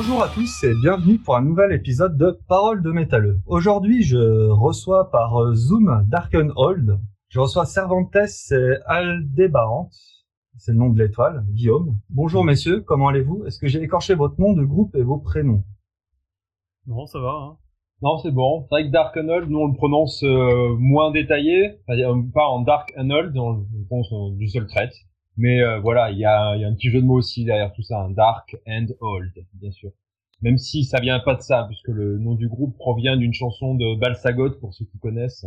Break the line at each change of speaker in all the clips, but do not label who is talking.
Bonjour à tous et bienvenue pour un nouvel épisode de Parole de métalleux. Aujourd'hui, je reçois par euh, Zoom Darkenhold. Je reçois Cervantes et Aldébarante. C'est le nom de l'étoile, Guillaume. Bonjour messieurs, comment allez-vous? Est-ce que j'ai écorché votre nom de groupe et vos prénoms?
Non, ça va. Hein.
Non, c'est bon. C'est vrai que Darkenhold, nous on le prononce euh, moins détaillé, c'est-à-dire pas en Dark Darkenhold, on le prononce euh, du seul trait. Mais euh, voilà, il y a, y a, un petit jeu de mots aussi derrière tout ça, un Dark and Old, bien sûr. Même si ça vient pas de ça, puisque le nom du groupe provient d'une chanson de Balsagot, pour ceux qui connaissent.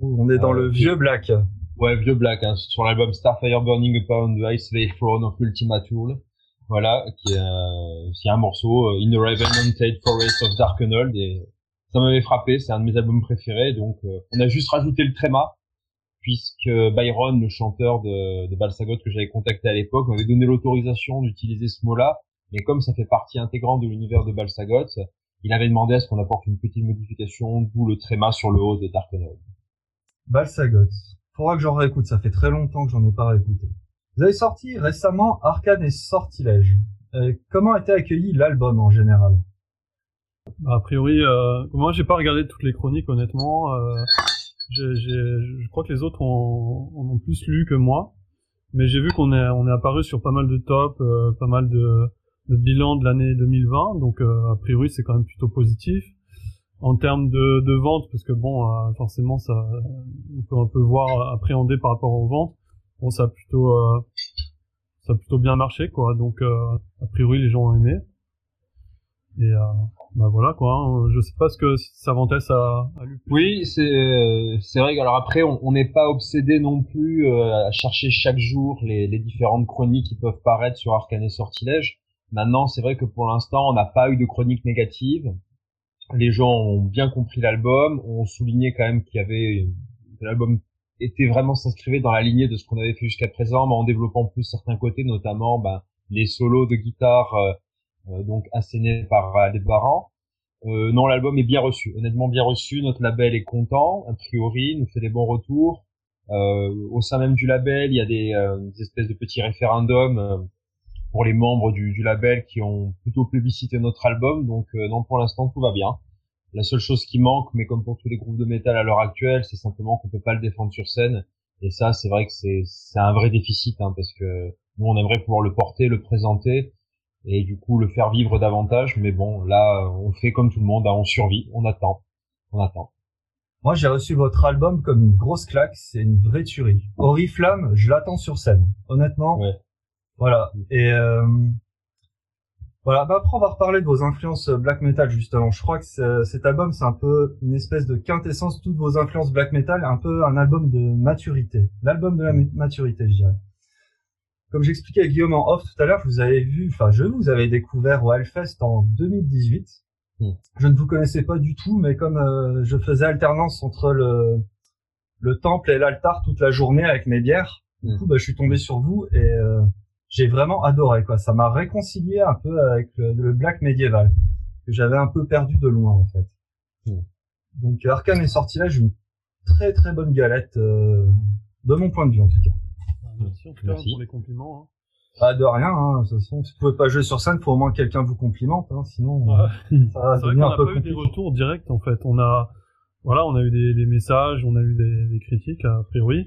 On est dans le vieux black.
Ouais, vieux black, hein, sur l'album Starfire Burning Upon the Ice Throne of Ultima Tool. Voilà, qui est, euh, un morceau, In the Raven Haunted Forest of Darkenhold, et ça m'avait frappé, c'est un de mes albums préférés, donc euh, on a juste rajouté le tréma, puisque Byron, le chanteur de, de Balsagot que j'avais contacté à l'époque, m'avait donné l'autorisation d'utiliser ce mot-là, mais comme ça fait partie intégrante de l'univers de Balsagot, il avait demandé à ce qu'on apporte une petite modification, d'où le tréma sur le haut de Darkenhold.
Balsagot. Faudra que j'en réécoute, ça fait très longtemps que j'en ai pas réécouté. Vous avez sorti récemment Arcane et Sortilège. Euh, comment a été accueilli l'album en général?
Bah, a priori, euh, moi j'ai pas regardé toutes les chroniques honnêtement. Euh, je crois que les autres en ont plus lu que moi, mais j'ai vu qu'on est on est apparu sur pas mal de tops, euh, pas mal de, de bilans de l'année 2020, donc euh, a priori c'est quand même plutôt positif. En termes de, de vente, parce que bon, euh, forcément ça, on peut un peu voir appréhender par rapport aux ventes. Bon, ça a plutôt ça a plutôt bien marché quoi, donc a priori les gens ont aimé. Et bah voilà quoi. Hein. Je sais pas ce que Cervantes a, a lu.
Oui, c'est euh, c'est vrai. Alors après, on n'est pas obsédé non plus euh, à chercher chaque jour les, les différentes chroniques qui peuvent paraître sur Arcane et Sortilège. Maintenant, c'est vrai que pour l'instant, on n'a pas eu de chroniques négatives. Les gens ont bien compris l'album, ont souligné quand même qu'il y avait l'album était vraiment s'inscrivait dans la lignée de ce qu'on avait fait jusqu'à présent, mais en développant plus certains côtés, notamment ben, les solos de guitare. Euh, euh, donc asséné par les parents. Euh, non, l'album est bien reçu, honnêtement bien reçu. Notre label est content, a priori, nous fait des bons retours. Euh, au sein même du label, il y a des, des espèces de petits référendums pour les membres du, du, label qui ont plutôt plébiscité notre album. Donc non, pour l'instant, tout va bien. La seule chose qui manque, mais comme pour tous les groupes de métal à l'heure actuelle, c'est simplement qu'on peut pas le défendre sur scène. Et ça, c'est vrai que c'est un vrai déficit, hein, parce que nous, on aimerait pouvoir le porter, le présenter, et du coup le faire vivre davantage. Mais bon, là, on fait comme tout le monde, hein, on survit, on attend, on attend.
Moi, j'ai reçu votre album comme une grosse claque, c'est une vraie tuerie. Oriflamme, je l'attends sur scène, honnêtement. Ouais. Voilà. Et euh, voilà. Bah après, on va reparler de vos influences black metal justement. Je crois que cet album, c'est un peu une espèce de quintessence toutes vos influences black metal, un peu un album de maturité, l'album de la maturité, je dirais comme j'expliquais à Guillaume en off tout à l'heure, vous avez vu, enfin je vous avais découvert au Hellfest en 2018. Hmm. Je ne vous connaissais pas du tout, mais comme euh, je faisais alternance entre le, le temple et l'altar toute la journée avec mes bières, du hmm. coup bah, je suis tombé sur vous et euh, j'ai vraiment adoré quoi. Ça m'a réconcilié un peu avec le, black médiéval que j'avais un peu perdu de loin en fait. Hmm. Donc Arkane est sorti là, j'ai une très très bonne galette euh, de mon point de vue en tout cas.
Merci en tout cas pour les compliments. Hein.
Pas de rien, hein. de toute façon, si vous pouvez pas jouer sur scène, faut au moins que quelqu'un vous complimente, hein. sinon
ça va devenir un peu pas eu des retours directs en fait. On a, voilà, on a eu des, des messages, on a eu des, des, critiques a priori,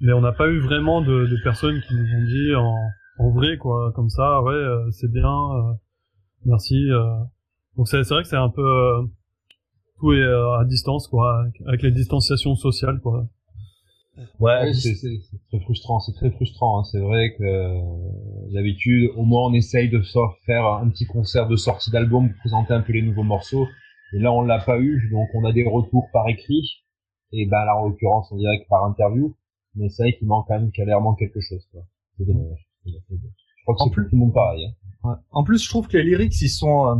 mais on n'a pas eu vraiment de, de, personnes qui nous ont dit en, en vrai quoi, comme ça, ouais, euh, c'est bien, euh, merci. Euh. Donc c'est vrai que c'est un peu tout est à distance quoi, avec les distanciations sociales quoi.
Ouais, c'est très frustrant, c'est très frustrant. Hein. C'est vrai que euh, d'habitude, au moins on essaye de faire un petit concert de sortie d'album pour présenter un peu les nouveaux morceaux. Et là, on l'a pas eu, donc on a des retours par écrit. Et ben là, en l'occurrence, on dirait que par interview. Mais c'est vrai qu'il manque quand même clairement quelque chose. C'est dommage. Je crois que c'est plus tout le monde pareil.
Hein. En plus, je trouve que les lyrics, ils sont euh,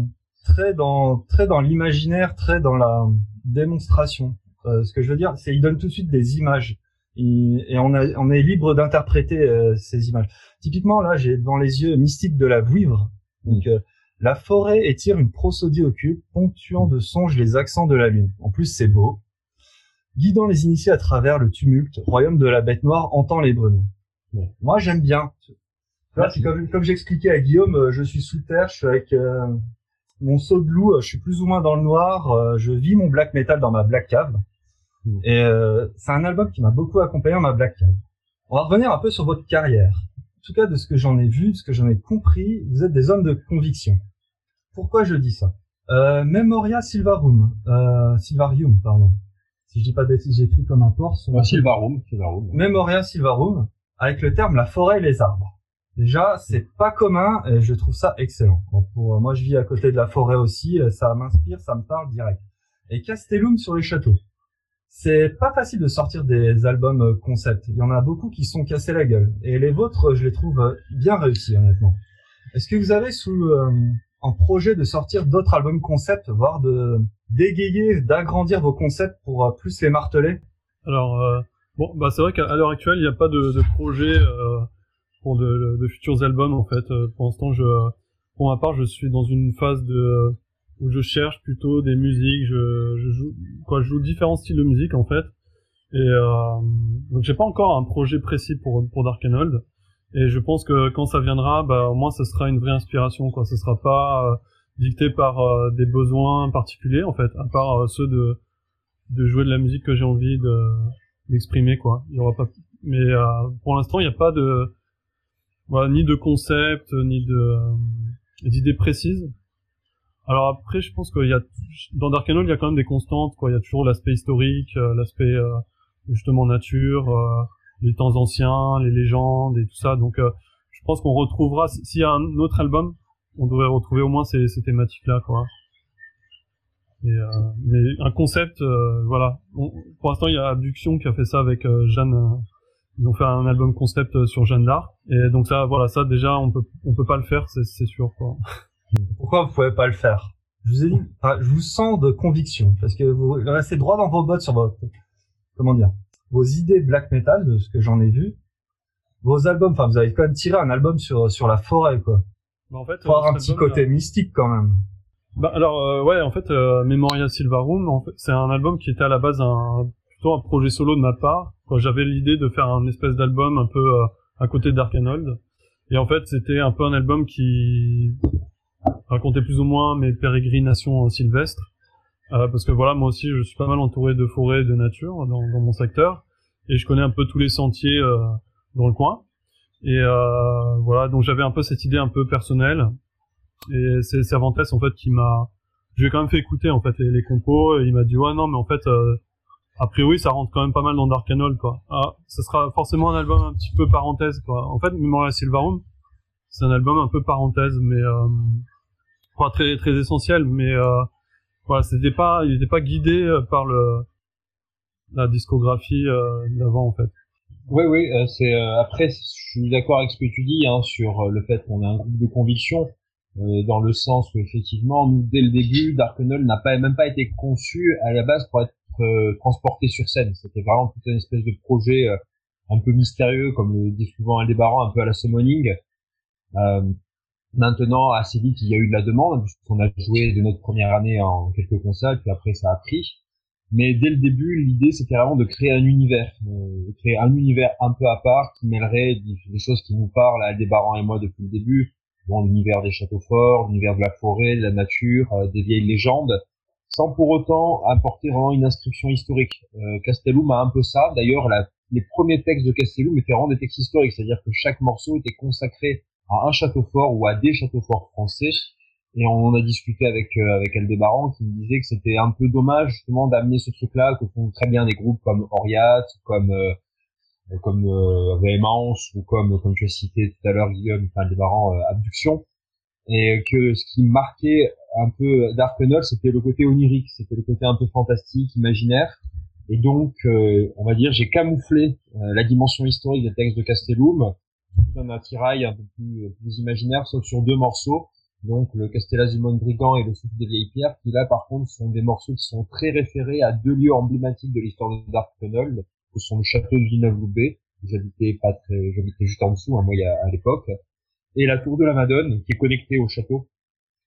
très dans très dans l'imaginaire, très dans la démonstration. Euh, ce que je veux dire, c'est ils donnent tout de suite des images et, on, on, est libre d'interpréter euh, ces images. Typiquement, là, j'ai devant les yeux Mystique de la Vouivre. Donc, mm. euh, la forêt étire une prosodie occulte, ponctuant de songes les accents de la lune. En plus, c'est beau. Guidant les initiés à travers le tumulte, royaume de la bête noire entend les brumes. Moi, j'aime bien. Là, c'est comme, comme j'expliquais à Guillaume, euh, je suis sous terre, je suis avec mon saut de loup, je suis plus ou moins dans le noir, je vis mon black metal dans ma black cave. Hmm. Et c'est un album qui m'a beaucoup accompagné dans ma black cave. On va revenir un peu sur votre carrière. En tout cas, de ce que j'en ai vu, de ce que j'en ai compris, vous êtes des hommes de conviction. Pourquoi je dis ça? Euh, Memoria Silvarum, euh, Silvarium, pardon. Si je dis pas de bêtises, j'écris comme un porc.
Sur Silvarum, Silvarum.
Memoria Silvarum, avec le terme la forêt et les arbres. Déjà, c'est pas commun et je trouve ça excellent. pour, moi, je vis à côté de la forêt aussi, ça m'inspire, ça me parle direct. Et Castellum sur les châteaux. C'est pas facile de sortir des albums euh, concept. Il y en a beaucoup qui sont cassés la gueule. Et les vôtres, je les trouve euh, bien réussis, honnêtement. Est-ce que vous avez sous euh, en projet de sortir d'autres albums concept, voire de d'égayer, d'agrandir vos concepts pour plus les marteler?
Alors, bon, bah c'est vrai qu'à l'heure actuelle, il n'y a pas de, de projet pour de, de, futurs albums en fait. Pour l'instant, je, pour ma part, je suis dans une phase de où je cherche plutôt des musiques, je, je joue quoi, je joue différents styles de musique en fait. Et euh, donc j'ai pas encore un projet précis pour pour Dark Old. Et je pense que quand ça viendra, bah au moins ça sera une vraie inspiration quoi. Ce sera pas euh, dicté par euh, des besoins particuliers en fait, à part euh, ceux de de jouer de la musique que j'ai envie de d'exprimer quoi. Il y aura pas. Mais pour l'instant il n'y a pas de voilà, ni de concept ni de d'idées précises alors après, je pense qu'il y a dans Dark Anol, il y a quand même des constantes. Quoi, il y a toujours l'aspect historique, euh, l'aspect euh, justement nature, euh, les temps anciens, les légendes et tout ça. Donc, je pense qu'on retrouvera. S'il y a un autre album, on devrait retrouver au moins ces, ces thématiques-là, quoi. Et, mais un concept, voilà. pour l'instant, il y a Abduction qui a fait ça avec Jeanne. ils ont fait un album concept sur Jeanne d'Arc. Et donc ça, voilà, ça déjà, on peut, on peut pas le faire, c'est sûr, quoi.
Pourquoi vous pouvez pas le faire? Je vous ai dit, je vous sens de conviction parce que vous restez droit dans vos bottes sur votre, comment dire, vos idées black metal de ce que j'en ai vu. Vos albums, enfin, vous avez quand même tiré un album sur sur la forêt, quoi. Bah, en fait, Faut avoir un petit côté mystique quand même.
Bah alors euh, ouais, en fait, euh, Memoria Silvarum, en fait, c'est un album qui était à la base un plutôt un projet solo de ma part. J'avais l'idée de faire un espèce d'album un peu euh, à côté de Dark Old. Et en fait, c'était un peu un album qui raconter plus ou moins mes pérégrinations sylvestres. Euh, parce que voilà, moi aussi, je suis pas mal entouré de forêts, de nature dans, mon secteur, et je connais un peu tous les sentiers euh, dans le coin. Et euh, voilà, donc j'avais un peu cette idée un peu personnelle. Et c'est Cervantes en fait qui m'a, je lui ai quand même fait écouter en fait les, les compos. Et il m'a dit ouais non mais en fait, a priori ça rentre quand même pas mal dans Dark Anol quoi. Ah, ça sera forcément un album un petit peu parenthèse quoi. En fait, Memoria Silvarum, c'est un album un peu parenthèse, mais euh, pas très très essentiel, mais euh, voilà, c'était pas, il n'était pas guidé euh, par le la discographie euh, d'avant en fait.
Oui, oui, euh, c'est après, je suis d'accord avec ce que tu dis hein, sur le fait qu'on a un groupe de conviction, dans le sens où effectivement, nous dès le début, Dark n'a pas même pas été conçu à la base pour être transporté sur scène. C'était vraiment toute une espèce de projet un peu mystérieux, comme le dit souvent Aldébaran, un peu à la summoning. Maintenant, assez vite, il y a eu de la demande, puisqu'on a joué de notre première année en quelques consoles, puis après ça a pris. Mais dès le début, l'idée c'était vraiment de créer un univers, créer un univers un peu à part qui mêlerait des choses qui nous parlent à Aldebaran et moi depuis le début. Bon, l'univers des châteaux forts, l'univers de la forêt, de la nature, euh, des vieilles légendes, sans pour autant apporter vraiment une inscription historique. Euh, Castellum a un peu ça. D'ailleurs, les premiers textes de Castellum étaient vraiment des textes historiques, c'est-à-dire que chaque morceau était consacré à un château fort ou à des châteaux forts français. Et on en a discuté avec euh, avec Aldébaran qui me disait que c'était un peu dommage justement d'amener ce truc-là que font très bien des groupes comme Oriat, comme euh, comme euh, Véhémence ou comme comme tu as cité tout à l'heure Guillaume, enfin Aldébaran euh, Abduction. Et que ce qui marquait un peu Dark Null, c'était le côté onirique, c'était le côté un peu fantastique, imaginaire. Et donc, on va dire, j'ai camouflé la dimension historique des textes de Castellum un attirail un peu plus, plus imaginaire, sauf sur deux morceaux, donc le Castellazumon Brigand et le Souffle des Vieilles Pierres, qui là par contre sont des morceaux qui sont très référés à deux lieux emblématiques de l'histoire de Dark Tunnel, que sont le château de Villeneuve-Loubet, j'habitais pas très, j'habitais juste en dessous, hein, moi, à l'époque, et la tour de la Madone, qui est connectée au château,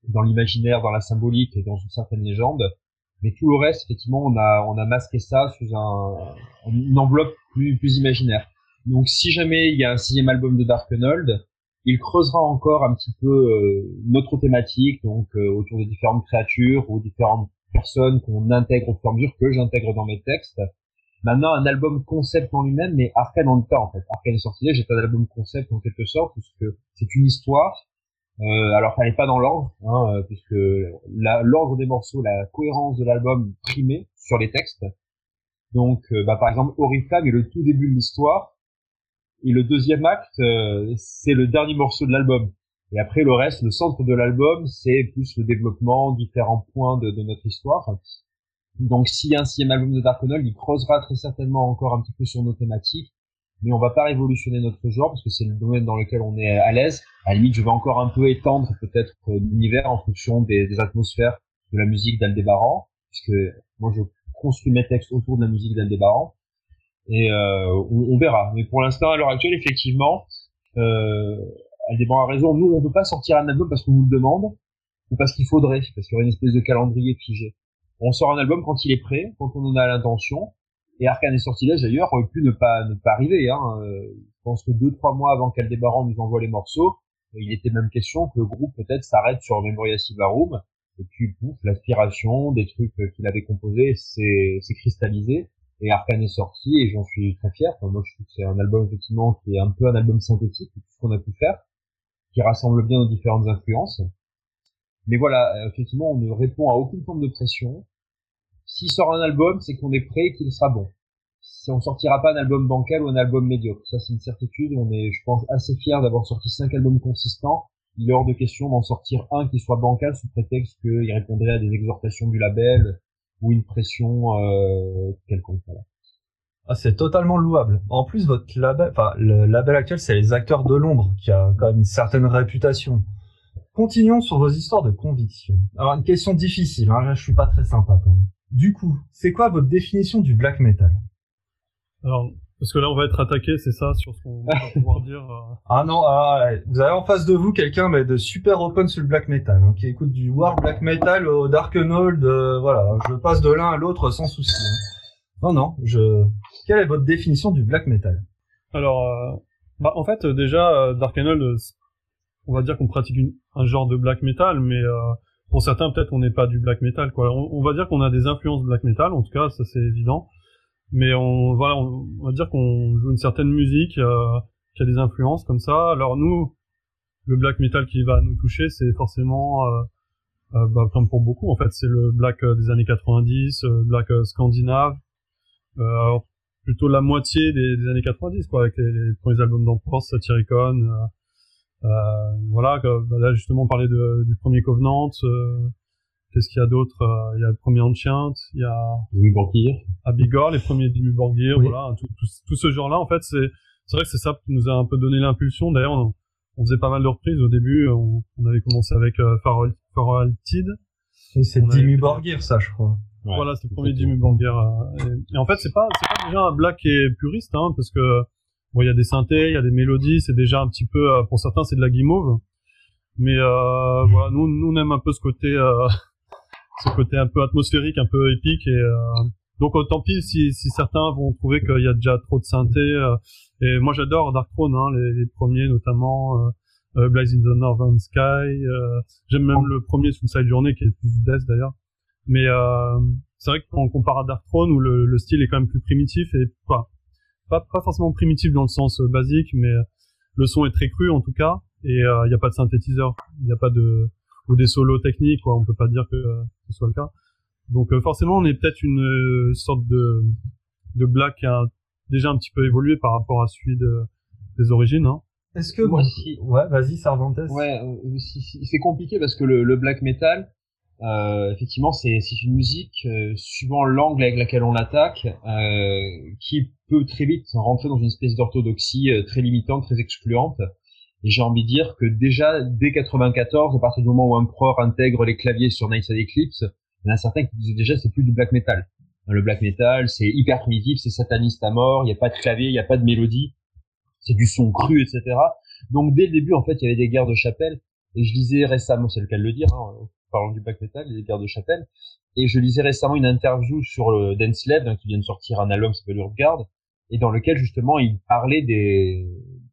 dans l'imaginaire, dans la symbolique et dans une certaine légende. Mais tout le reste, effectivement, on a, on a masqué ça sous un, une enveloppe plus, plus imaginaire. Donc si jamais il y a un sixième album de Dark Darkenold, il creusera encore un petit peu notre thématique, donc autour de différentes créatures ou différentes personnes qu'on intègre au fur et à mesure que j'intègre dans mes textes. Maintenant, un album concept en lui-même, mais Arkane en temps en fait. Arkane est sorti j'ai un album concept en quelque sorte, puisque c'est une histoire. Euh, alors, ça n'est pas dans l'ordre, hein, euh, puisque l'ordre des morceaux, la cohérence de l'album primait sur les textes. Donc, euh, bah, par exemple, Oriflamme est le tout début de l'histoire, et le deuxième acte, euh, c'est le dernier morceau de l'album. Et après, le reste, le centre de l'album, c'est plus le développement, différents points de, notre histoire. Donc s'il y a un sixième album de Darkonol, il creusera très certainement encore un petit peu sur nos thématiques, mais on va pas révolutionner notre genre parce que c'est le domaine dans lequel on est à l'aise. À la limite, je vais encore un peu étendre peut-être euh, l'univers en fonction des, atmosphères de la musique d'Aldébaran, puisque moi je construis mes textes autour de la musique d'Aldébaran. Et euh, on, verra. Mais pour l'instant, à l'heure actuelle, effectivement, euh, Aldébaran a raison. Nous, on ne peut pas sortir un album parce qu'on nous le demande ou parce qu'il faudrait, parce qu'il y aurait une espèce de calendrier figé on sort un album quand il est prêt, quand on en a l'intention. Et Arkane et Sortilège d'ailleurs aurait pu ne pas ne pas arriver. Hein. Euh, je pense que deux trois mois avant qu'Aldébaran nous envoie les morceaux, il était même question que le groupe peut-être s'arrête sur Memoria Sivarum. Et puis pouf, l'aspiration des trucs qu'il avait composés s'est cristallisé. Et Arkane est sorti et j'en suis très fier. moi je trouve que c'est un album effectivement qui est un peu un album synthétique, tout ce qu'on a pu faire, qui rassemble bien nos différentes influences. Mais voilà, euh, effectivement, on ne répond à aucune forme de pression. S'il sort un album, c'est qu'on est prêt et qu'il sera bon. Si on sortira pas un album bancal ou un album médiocre, ça c'est une certitude. On est, je pense, assez fier d'avoir sorti cinq albums consistants. Il est hors de question d'en sortir un qui soit bancal sous prétexte qu'il répondrait à des exhortations du label ou une pression euh, quelconque.
Ah, c'est totalement louable. En plus, votre label, enfin, le label actuel, c'est les acteurs de l'ombre, qui a quand même une certaine réputation. Continuons sur vos histoires de conviction. Alors une question difficile, hein, je suis pas très sympa quand même. Du coup, c'est quoi votre définition du black metal?
Alors, parce que là on va être attaqué, c'est ça, sur ce qu'on va pouvoir dire. Euh.
Ah non, ah, vous avez en face de vous quelqu'un mais de super open sur le black metal, hein, qui écoute du war black metal au dark old, euh, voilà, je passe de l'un à l'autre sans souci. Hein. Non non, je. Quelle est votre définition du black metal?
Alors, euh, bah en fait déjà dark old, on va dire qu'on pratique un genre de black metal, mais pour certains peut-être on n'est pas du black metal quoi. On, va dire qu'on a des influences black metal, en tout cas ça c'est évident, mais on voilà on, va dire qu'on joue une certaine musique euh, qui a des influences comme ça. Alors nous le black metal qui va nous toucher c'est forcément euh, euh bah, comme pour beaucoup en fait c'est le black euh, des années 90, black scandinave. plutôt la moitié des, années 90 quoi avec les, premiers albums d'Emperor, Satyricon, euh, voilà, bah, là justement on parlait de, du premier Covenant. Euh, qu'est-ce qu'il y a d'autre euh, Il y a le premier Ancient, il y a Abigor, les premiers Dimmu Borgir, voilà, tout, tout, ce genre-là en fait c'est c'est vrai que c'est ça qui nous a un peu donné l'impulsion. D'ailleurs on, on, faisait pas mal de reprises au début. On, on avait commencé avec euh, Faroltid.
Et c'est Dimmu Borgir ça je crois.
voilà, c'est le premier Dimmu Borgir. Et, et, en fait c'est pas c'est pas déjà un black et puriste hein, parce que Bon, il y a des synthés, il y a des mélodies, c'est déjà un petit peu, euh, pour certains, c'est de la guimauve. Mais euh, voilà, nous, nous, on aime un peu ce côté, euh, ce côté un peu atmosphérique, un peu épique. Et euh, donc, euh, tant pis si, si certains vont trouver qu'il y a déjà trop de synthés. et moi, j'adore Dark Throne, hein, les, premiers notamment. Euh, Blaze in the Northern Sky. J'aime même le premier Suicide Journey qui est plus death d'ailleurs. Mais c'est vrai que quand on compare à Dark Throne où le, le, style est quand même plus primitif et pas pas, pas forcément primitif dans le sens euh, basique, mais euh, le son est très cru en tout cas, et il euh, n'y a pas de synthétiseur, il n'y a pas de ou des solos techniques, quoi. On peut pas dire que ce soit le cas. Donc forcément, on est peut-être une sorte de de black qui a déjà un petit peu évolué par rapport à celui de, des origines. Hein.
Est-ce que moi, si... ouais, vas-y, Cervantes.
Ouais, c'est compliqué parce que le, le black metal, euh, effectivement, c'est une musique, euh, suivant l'angle avec laquelle on l'attaque, euh, qui peut très vite rentrer dans une espèce d'orthodoxie euh, très limitante, très excluante. Et j'ai envie de dire que déjà, dès 94, à partir du moment où un intègre les claviers sur Night Eclipse, il y en a certains qui disaient déjà c'est plus du black metal. Le black metal, c'est hyper primitif, c'est sataniste à mort, il n'y a pas de clavier, il n'y a pas de mélodie, c'est du son cru, etc. Donc dès le début, en fait, il y avait des guerres de chapelle. Et je lisais récemment, c'est le cas de le dire, hein, parlant du black metal, les guerres de chapelle. Et je lisais récemment une interview sur Dance Lab, hein, qui vient de sortir un album qui s'appelle Urgard, et dans lequel justement il parlait des,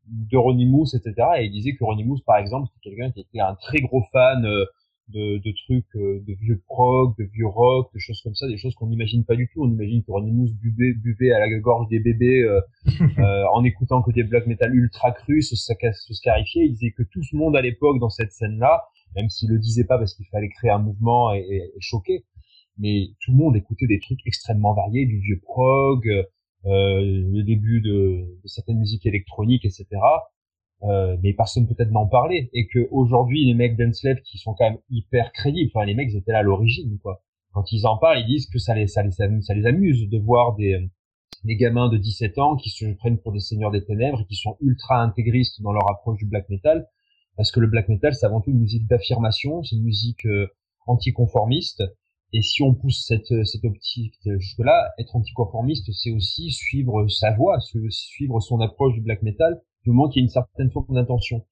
de Ronnie Moose, etc. Et il disait que Ronnie Moose, par exemple, c'était quelqu'un qui était un très gros fan euh, de, de trucs, euh, de vieux prog, de vieux rock, de choses comme ça, des choses qu'on n'imagine pas du tout. On imagine que Ronnie Moose buvait, buvait à la gorge des bébés euh, en écoutant que des black metal ultra crus, se, se scarifier. Il disait que tout ce monde à l'époque dans cette scène-là, même s'il le disait pas parce qu'il fallait créer un mouvement et, et, choquer, mais tout le monde écoutait des trucs extrêmement variés, du vieux prog, euh, le début de, de, certaines musiques électroniques, etc. Euh, mais personne peut-être n'en parlait et que aujourd'hui les mecs d'Enslev qui sont quand même hyper crédibles, enfin les mecs ils étaient là à l'origine quoi. Quand ils en parlent, ils disent que ça les ça les ça les amuse de voir des des gamins de 17 ans qui se prennent pour des seigneurs des ténèbres et qui sont ultra intégristes dans leur approche du black metal parce que le black metal c'est avant tout une musique d'affirmation, c'est une musique euh, anticonformiste et si on pousse cette, cette optique jusque-là, être anticonformiste, c'est aussi suivre sa voix, suivre son approche du black metal, du moment qu'il y a une certaine forme d'intention.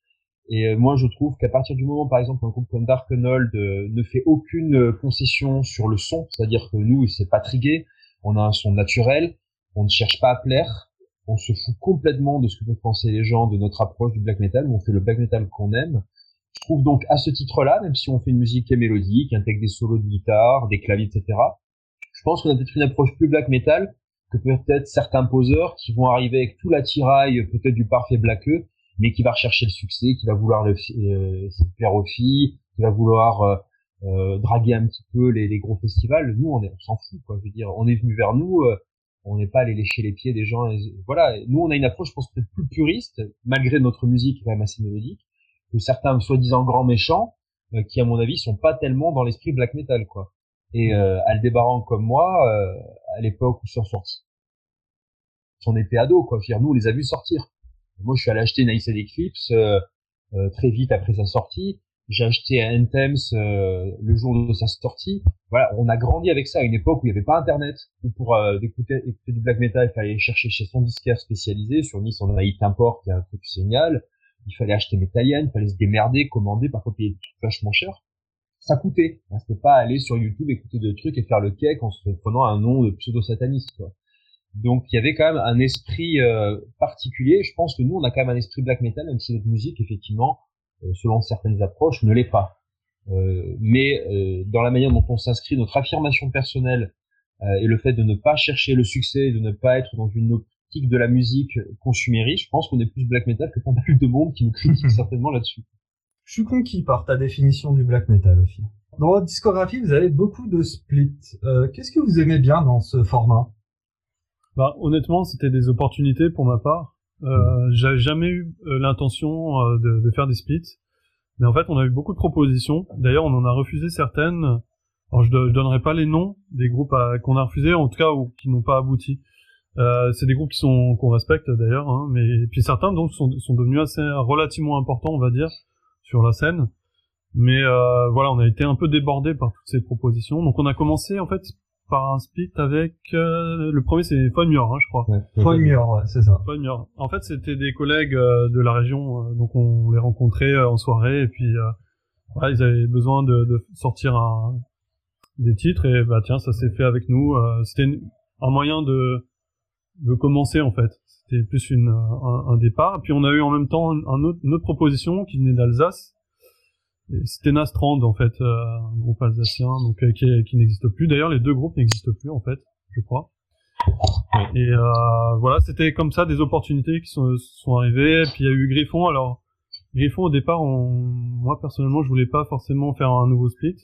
Et euh, moi, je trouve qu'à partir du moment, par exemple, un groupe comme Darkenold euh, ne fait aucune concession sur le son, c'est-à-dire que nous, c'est pas trigué, on a un son naturel, on ne cherche pas à plaire, on se fout complètement de ce que peuvent penser les gens de notre approche du black metal, on fait le black metal qu'on aime, je trouve donc à ce titre-là, même si on fait une musique qui est mélodique, qui intègre des solos de guitare, des claviers, etc., je pense qu'on a peut-être une approche plus black metal que peut-être certains poseurs qui vont arriver avec tout l'attirail peut-être du parfait blackeux, mais qui va rechercher le succès, qui va vouloir le, euh, plaire aux filles, qui va vouloir euh, euh, draguer un petit peu les, les, gros festivals. Nous, on est, on s'en fout, quoi. Je veux dire, on est venu vers nous, euh, on n'est pas allé lécher les pieds des gens. voilà, nous, on a une approche, je pense, peut-être plus puriste, malgré notre musique quand même assez mélodique que certains soi-disant grands méchants, euh, qui à mon avis sont pas tellement dans l'esprit black metal quoi. Et mm. euh, Aldébaran comme moi, euh, à l'époque où sont sortis, on était ado quoi. Je veux dire, nous on les a vus sortir. Moi je suis allé acheter Nice Eclipse euh, euh, très vite après sa sortie. J'ai acheté Anthems euh, le jour de sa sortie. Voilà, on a grandi avec ça à une époque où il n'y avait pas Internet. Où pour écouter, écouter, du black metal, il fallait chercher chez son disquaire spécialisé. Sur Nice, on a Import, qui est un truc génial il fallait acheter métallienne, il fallait se démerder, commander, parfois payer vachement cher. Ça coûtait. Hein, c'était pas aller sur YouTube écouter des trucs et faire le cake en se prenant un nom de pseudo-sataniste. Donc il y avait quand même un esprit euh, particulier. Je pense que nous, on a quand même un esprit black metal, même si notre musique, effectivement, euh, selon certaines approches, ne l'est pas. Euh, mais dans la manière dont on s'inscrit, notre affirmation personnelle et le fait de ne pas chercher le succès, de ne pas être dans une de la musique consumériste, je pense qu'on est plus black metal que pas mal de monde qui nous critique certainement là-dessus.
Je suis conquis par ta définition du black metal aussi. Dans votre discographie, vous avez beaucoup de splits. Euh, qu'est-ce que vous aimez bien dans ce format?
Bah, honnêtement, c'était des opportunités pour ma part. Euh, mm. J'avais jamais eu euh, l'intention de, de, faire des splits, mais en fait, on a eu beaucoup de propositions. D'ailleurs, on en a refusé certaines. Alors, je, je donnerai pas les noms des groupes qu'on a refusés, en tout cas, ou qui n'ont pas abouti. Euh, c'est des groupes qui sont qu'on respecte d'ailleurs, hein, mais puis certains donc sont, sont devenus assez relativement importants, on va dire, sur la scène. Mais euh, voilà, on a été un peu débordé par toutes ces propositions. Donc on a commencé en fait par un split avec euh, le premier c'est Fonmure, hein, je crois.
Ouais, ouais, c'est ça.
Fonmure. En fait, c'était des collègues euh, de la région, euh, donc on les rencontrait en soirée et puis voilà, ils avaient besoin de, de sortir un, des titres et bah tiens, ça s'est fait avec nous. c'était un moyen de de commencer en fait. C'était plus une, un, un, départ. Puis on a eu en même temps autre, une autre proposition qui venait d'Alsace. C'était Nastrand en fait, euh, un groupe alsacien donc euh, qui, qui n'existe plus. D'ailleurs, les deux groupes n'existent plus en fait, je crois. Et euh, voilà, c'était comme ça des opportunités qui sont, sont arrivées. Puis il y a eu Griffon. Alors Griffon au départ, on... moi personnellement, je voulais pas forcément faire un nouveau split.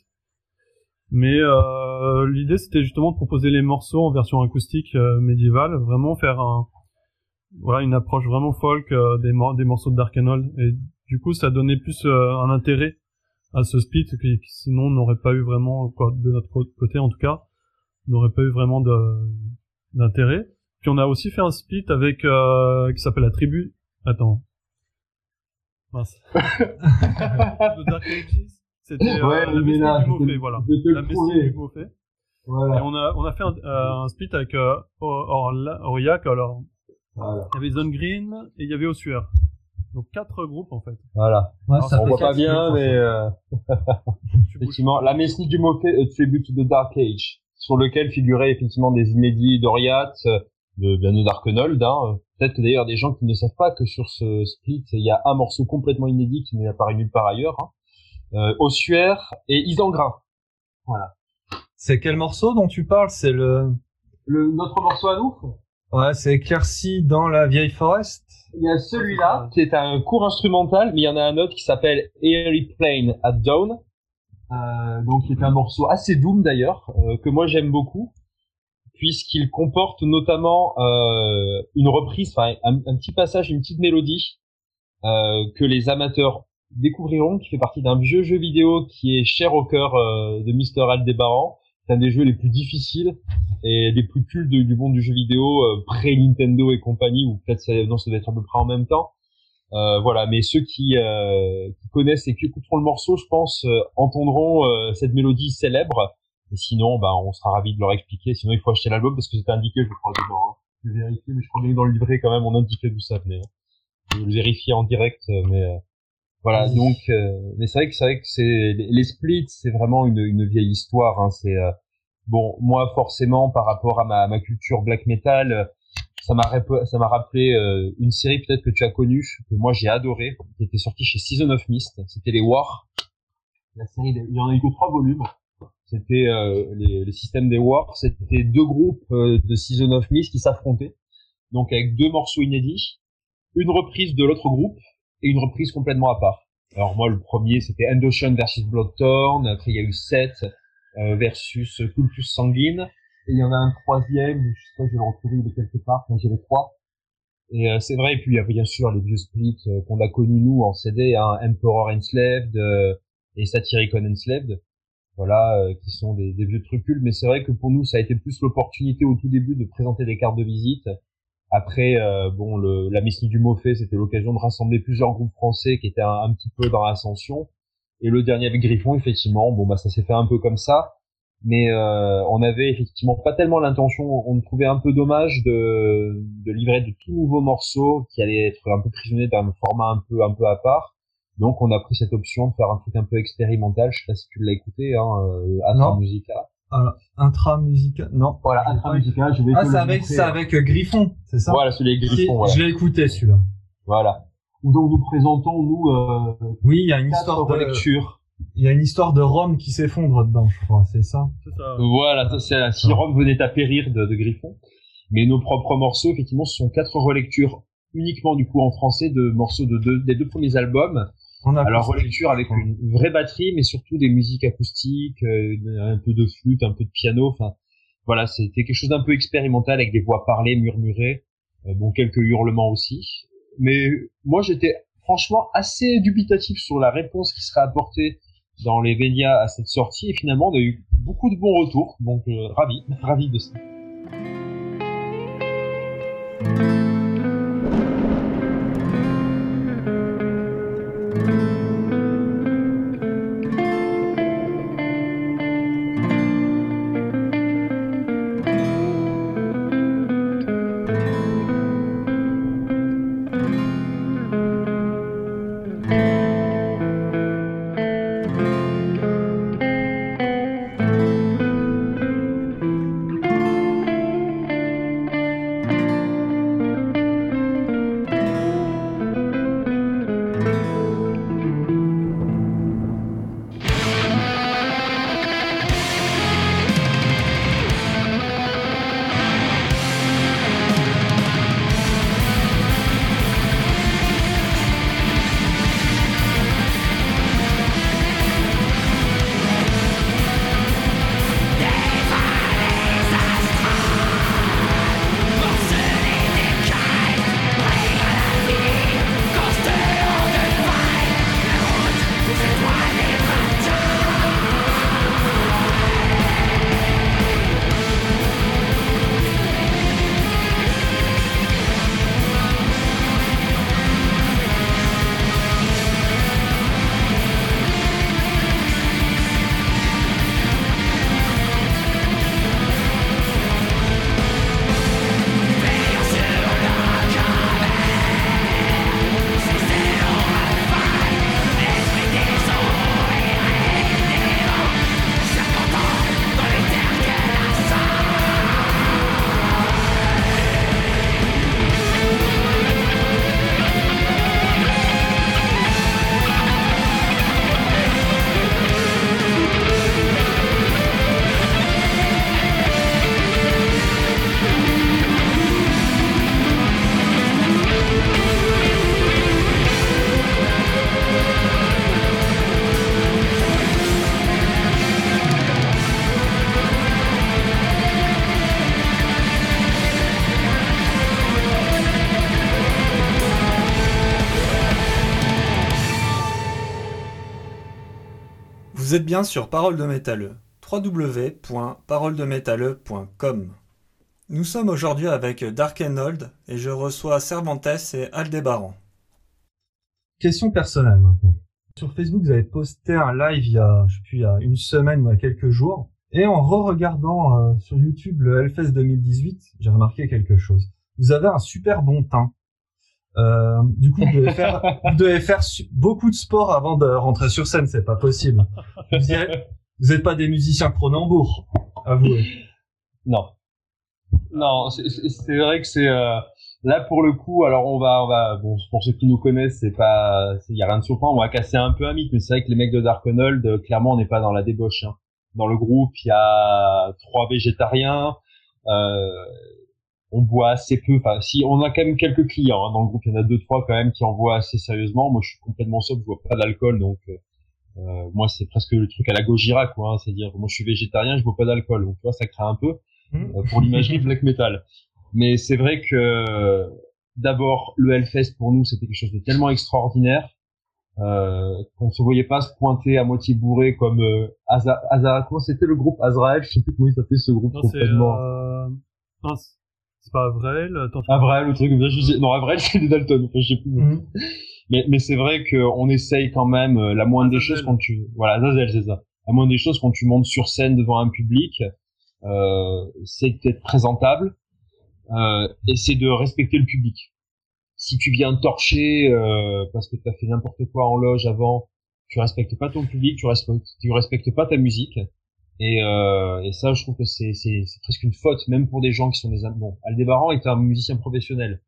Mais euh, l'idée c'était justement de proposer les morceaux en version acoustique euh, médiévale, vraiment faire un, voilà, une approche vraiment folk euh, des, des morceaux de Darkenhold. Et du coup, ça donnait plus euh, un intérêt à ce split qui, sinon n'aurait pas eu vraiment, quoi, de notre côté en tout cas, n'aurait pas eu vraiment d'intérêt. Puis on a aussi fait un split avec qui s'appelle la tribu. Attends. Mince. Dark Ages. C'était euh, la Messie du Maufait, voilà. La Messie du Maufait. Voilà. Et on a, on a fait un, euh, un split avec euh, Aurillac, alors. Voilà. Il y avait Zone Green et il y avait Ossuaire. Donc quatre groupes en fait.
Voilà. Ouais, ça on voit pas bien, mais euh... effectivement, la Messie du Maufait, a Tribute to the Dark Age, sur lequel figuraient effectivement des inédits d'Oriat, de bien de Darkenold. Hein. Peut-être d'ailleurs des gens qui ne savent pas que sur ce split il y a un morceau complètement inédit qui n'est apparu nulle part ailleurs. Hein. Euh, Ossuaire et Isengrin. Voilà.
C'est quel morceau dont tu parles? C'est le...
le notre morceau à nous?
Ouais, c'est éclairci dans la vieille forest.
Il y a celui-là qui est un court instrumental, mais il y en a un autre qui s'appelle Airy Plane at Dawn. Euh, donc qui est un morceau assez doom d'ailleurs, euh, que moi j'aime beaucoup, puisqu'il comporte notamment euh, une reprise, enfin un, petit passage, une petite mélodie euh, que les amateurs découvriront, qui fait partie d'un vieux jeu vidéo qui est cher au cœur euh, de Mr. Aldebaran. C'est un des jeux les plus difficiles et les plus cultes du monde du jeu vidéo euh, pré Nintendo et compagnie, ou peut-être ça, non, ça doit être à peu près en même temps. Euh, voilà, mais ceux qui, qui connaissent et qui écouteront le morceau, je pense, entendront cette mélodie célèbre. Et sinon, bah, on sera ravi de leur expliquer. Sinon, il faut acheter l'album parce que c'était indiqué, je crois. Hein. Je vais vérifier, mais je crois que dans le livret, quand même, on indiquait d'où ça venait. Hein. Je vais le vérifier en direct, mais voilà, donc, euh, mais c'est vrai que c'est vrai que c'est les splits, c'est vraiment une, une vieille histoire. Hein, c'est euh, bon, moi forcément par rapport à ma, ma culture black metal, euh, ça m'a ça m'a rappelé une série peut-être que tu as connue que moi j'ai adoré, qui était sortie chez Season of Mist. C'était les Wars. La série, il y en a eu que trois volumes. C'était les, les, systèmes des Wars. C'était deux groupes de Season of Mist qui s'affrontaient, donc avec deux morceaux inédits, une reprise de l'autre groupe et une reprise complètement à part. Alors moi, le premier, c'était Endocean versus Bloodthorn. Après, il y a eu Seth euh, versus Cultus Sanguine. Et il y en a un troisième, je sais pas, je vais le retrouver, il est quelque part, quand j'ai les trois. Et euh, c'est vrai, et puis il y a bien sûr les vieux splits euh, qu'on a connus nous en CD, hein, Emperor Enslaved et Satyricon Enslaved, voilà, qui sont des, des vieux trucules. Mais c'est vrai que pour nous, ça a été plus l'opportunité au tout début de présenter des cartes de visite après, euh, bon, le, la Messie du Moffet, c'était l'occasion de rassembler plusieurs groupes français qui étaient un, petit peu dans l'ascension. Et le dernier avec Griffon, effectivement, bon, bah, ça s'est fait un peu comme ça. Mais euh, on avait effectivement pas tellement l'intention, on trouvait un peu dommage de, de livrer de tout nouveaux morceaux qui allaient être un peu prisonniers d'un format un peu un peu à part. Donc on a pris cette option de faire un truc un peu expérimental. Je sais pas si tu l'as écouté, hein, euh, Musica.
Alors, intra-musical, non.
Voilà, intra-musical, je vais
Ah, c'est avec, c'est avec euh, Griffon, c'est ça?
Voilà, celui avec Griffon,
Je l'ai écouté, celui-là.
Voilà. Donc, nous présentons, nous, euh,
Oui, il y a une histoire de lecture. Il y a une histoire de Rome qui s'effondre dedans, je crois, c'est ça?
C'est ça.
Voilà, c'est si Rome venait à périr de, de Griffon. Mais nos propres morceaux, effectivement, ce sont quatre relectures uniquement, du coup, en français de morceaux de deux, des deux premiers albums alors relecture avec une vraie batterie, mais surtout des musiques acoustiques, euh, un peu de flûte, un peu de piano. Enfin, voilà, c'était quelque chose d'un peu expérimental avec des voix parlées, murmurées, euh, bon quelques hurlements aussi. Mais moi, j'étais franchement assez dubitatif sur la réponse qui serait apportée dans les médias à cette sortie, et finalement, on a eu beaucoup de bons retours. Donc, euh, ravi, ravi de ça.
Vous êtes bien sur Parole de Métalleux, www.paroledemétalleux.com. Nous sommes aujourd'hui avec Dark Old et je reçois Cervantes et Aldébaran.
Question personnelle maintenant. Sur Facebook, vous avez posté un live il y a, je sais plus, il y a une semaine ou quelques jours. Et en re-regardant euh, sur YouTube le Hellfest 2018, j'ai remarqué quelque chose. Vous avez un super bon teint. Euh, du coup, vous devez faire, vous devez faire beaucoup de sport avant de rentrer sur scène, c'est pas possible. Vous n'êtes pas des musiciens Cronenbourg, avouez.
Non. Non, c'est vrai que c'est euh, là pour le coup. Alors on va, on va, bon, pour ceux qui nous connaissent, c'est pas, il y a rien de surprenant. On va casser un peu un mythe, mais c'est vrai que les mecs de Dark euh, clairement, on n'est pas dans la débauche. Hein. Dans le groupe, il y a trois végétariens. Euh, on boit assez peu. Enfin, si on a quand même quelques clients hein, dans le groupe, il y en a deux trois quand même qui en boivent assez sérieusement. Moi, je suis complètement sobre, je bois pas d'alcool, donc euh, euh moi c'est presque le truc à la Gojira, quoi. Hein, C'est-à-dire, moi je suis végétarien, je bois pas d'alcool, donc tu vois, ça craint un peu mmh. euh, pour l'imagerie black metal. Mais c'est vrai que d'abord le Hellfest pour nous c'était quelque chose de tellement extraordinaire euh, qu'on se voyait pas se pointer à moitié bourré comme euh, Azra, comment c'était le groupe Azrael? Je sais plus comment il s'appelait ce groupe
non, complètement euh... C'est pas Avril
Attends, Avril, le truc. Je Non, Avril, c'est des Dalton. Enfin, je sais plus. Mhm. Mais, mais c'est vrai qu'on essaye quand même, euh, la moindre des choses quand tu... Voilà, Zazel, c'est ça. La moindre des choses quand tu montes sur scène devant un public, euh, c'est d'être présentable euh, et c'est de respecter le public. Si tu viens torcher euh, parce que tu as fait n'importe quoi en loge avant, tu respectes pas ton public, tu respectes, tu respectes pas ta musique. Et, euh, et ça, je trouve que c'est, c'est, c'est presque une faute, même pour des gens qui sont des... Bon, Aldébaran est un musicien professionnel,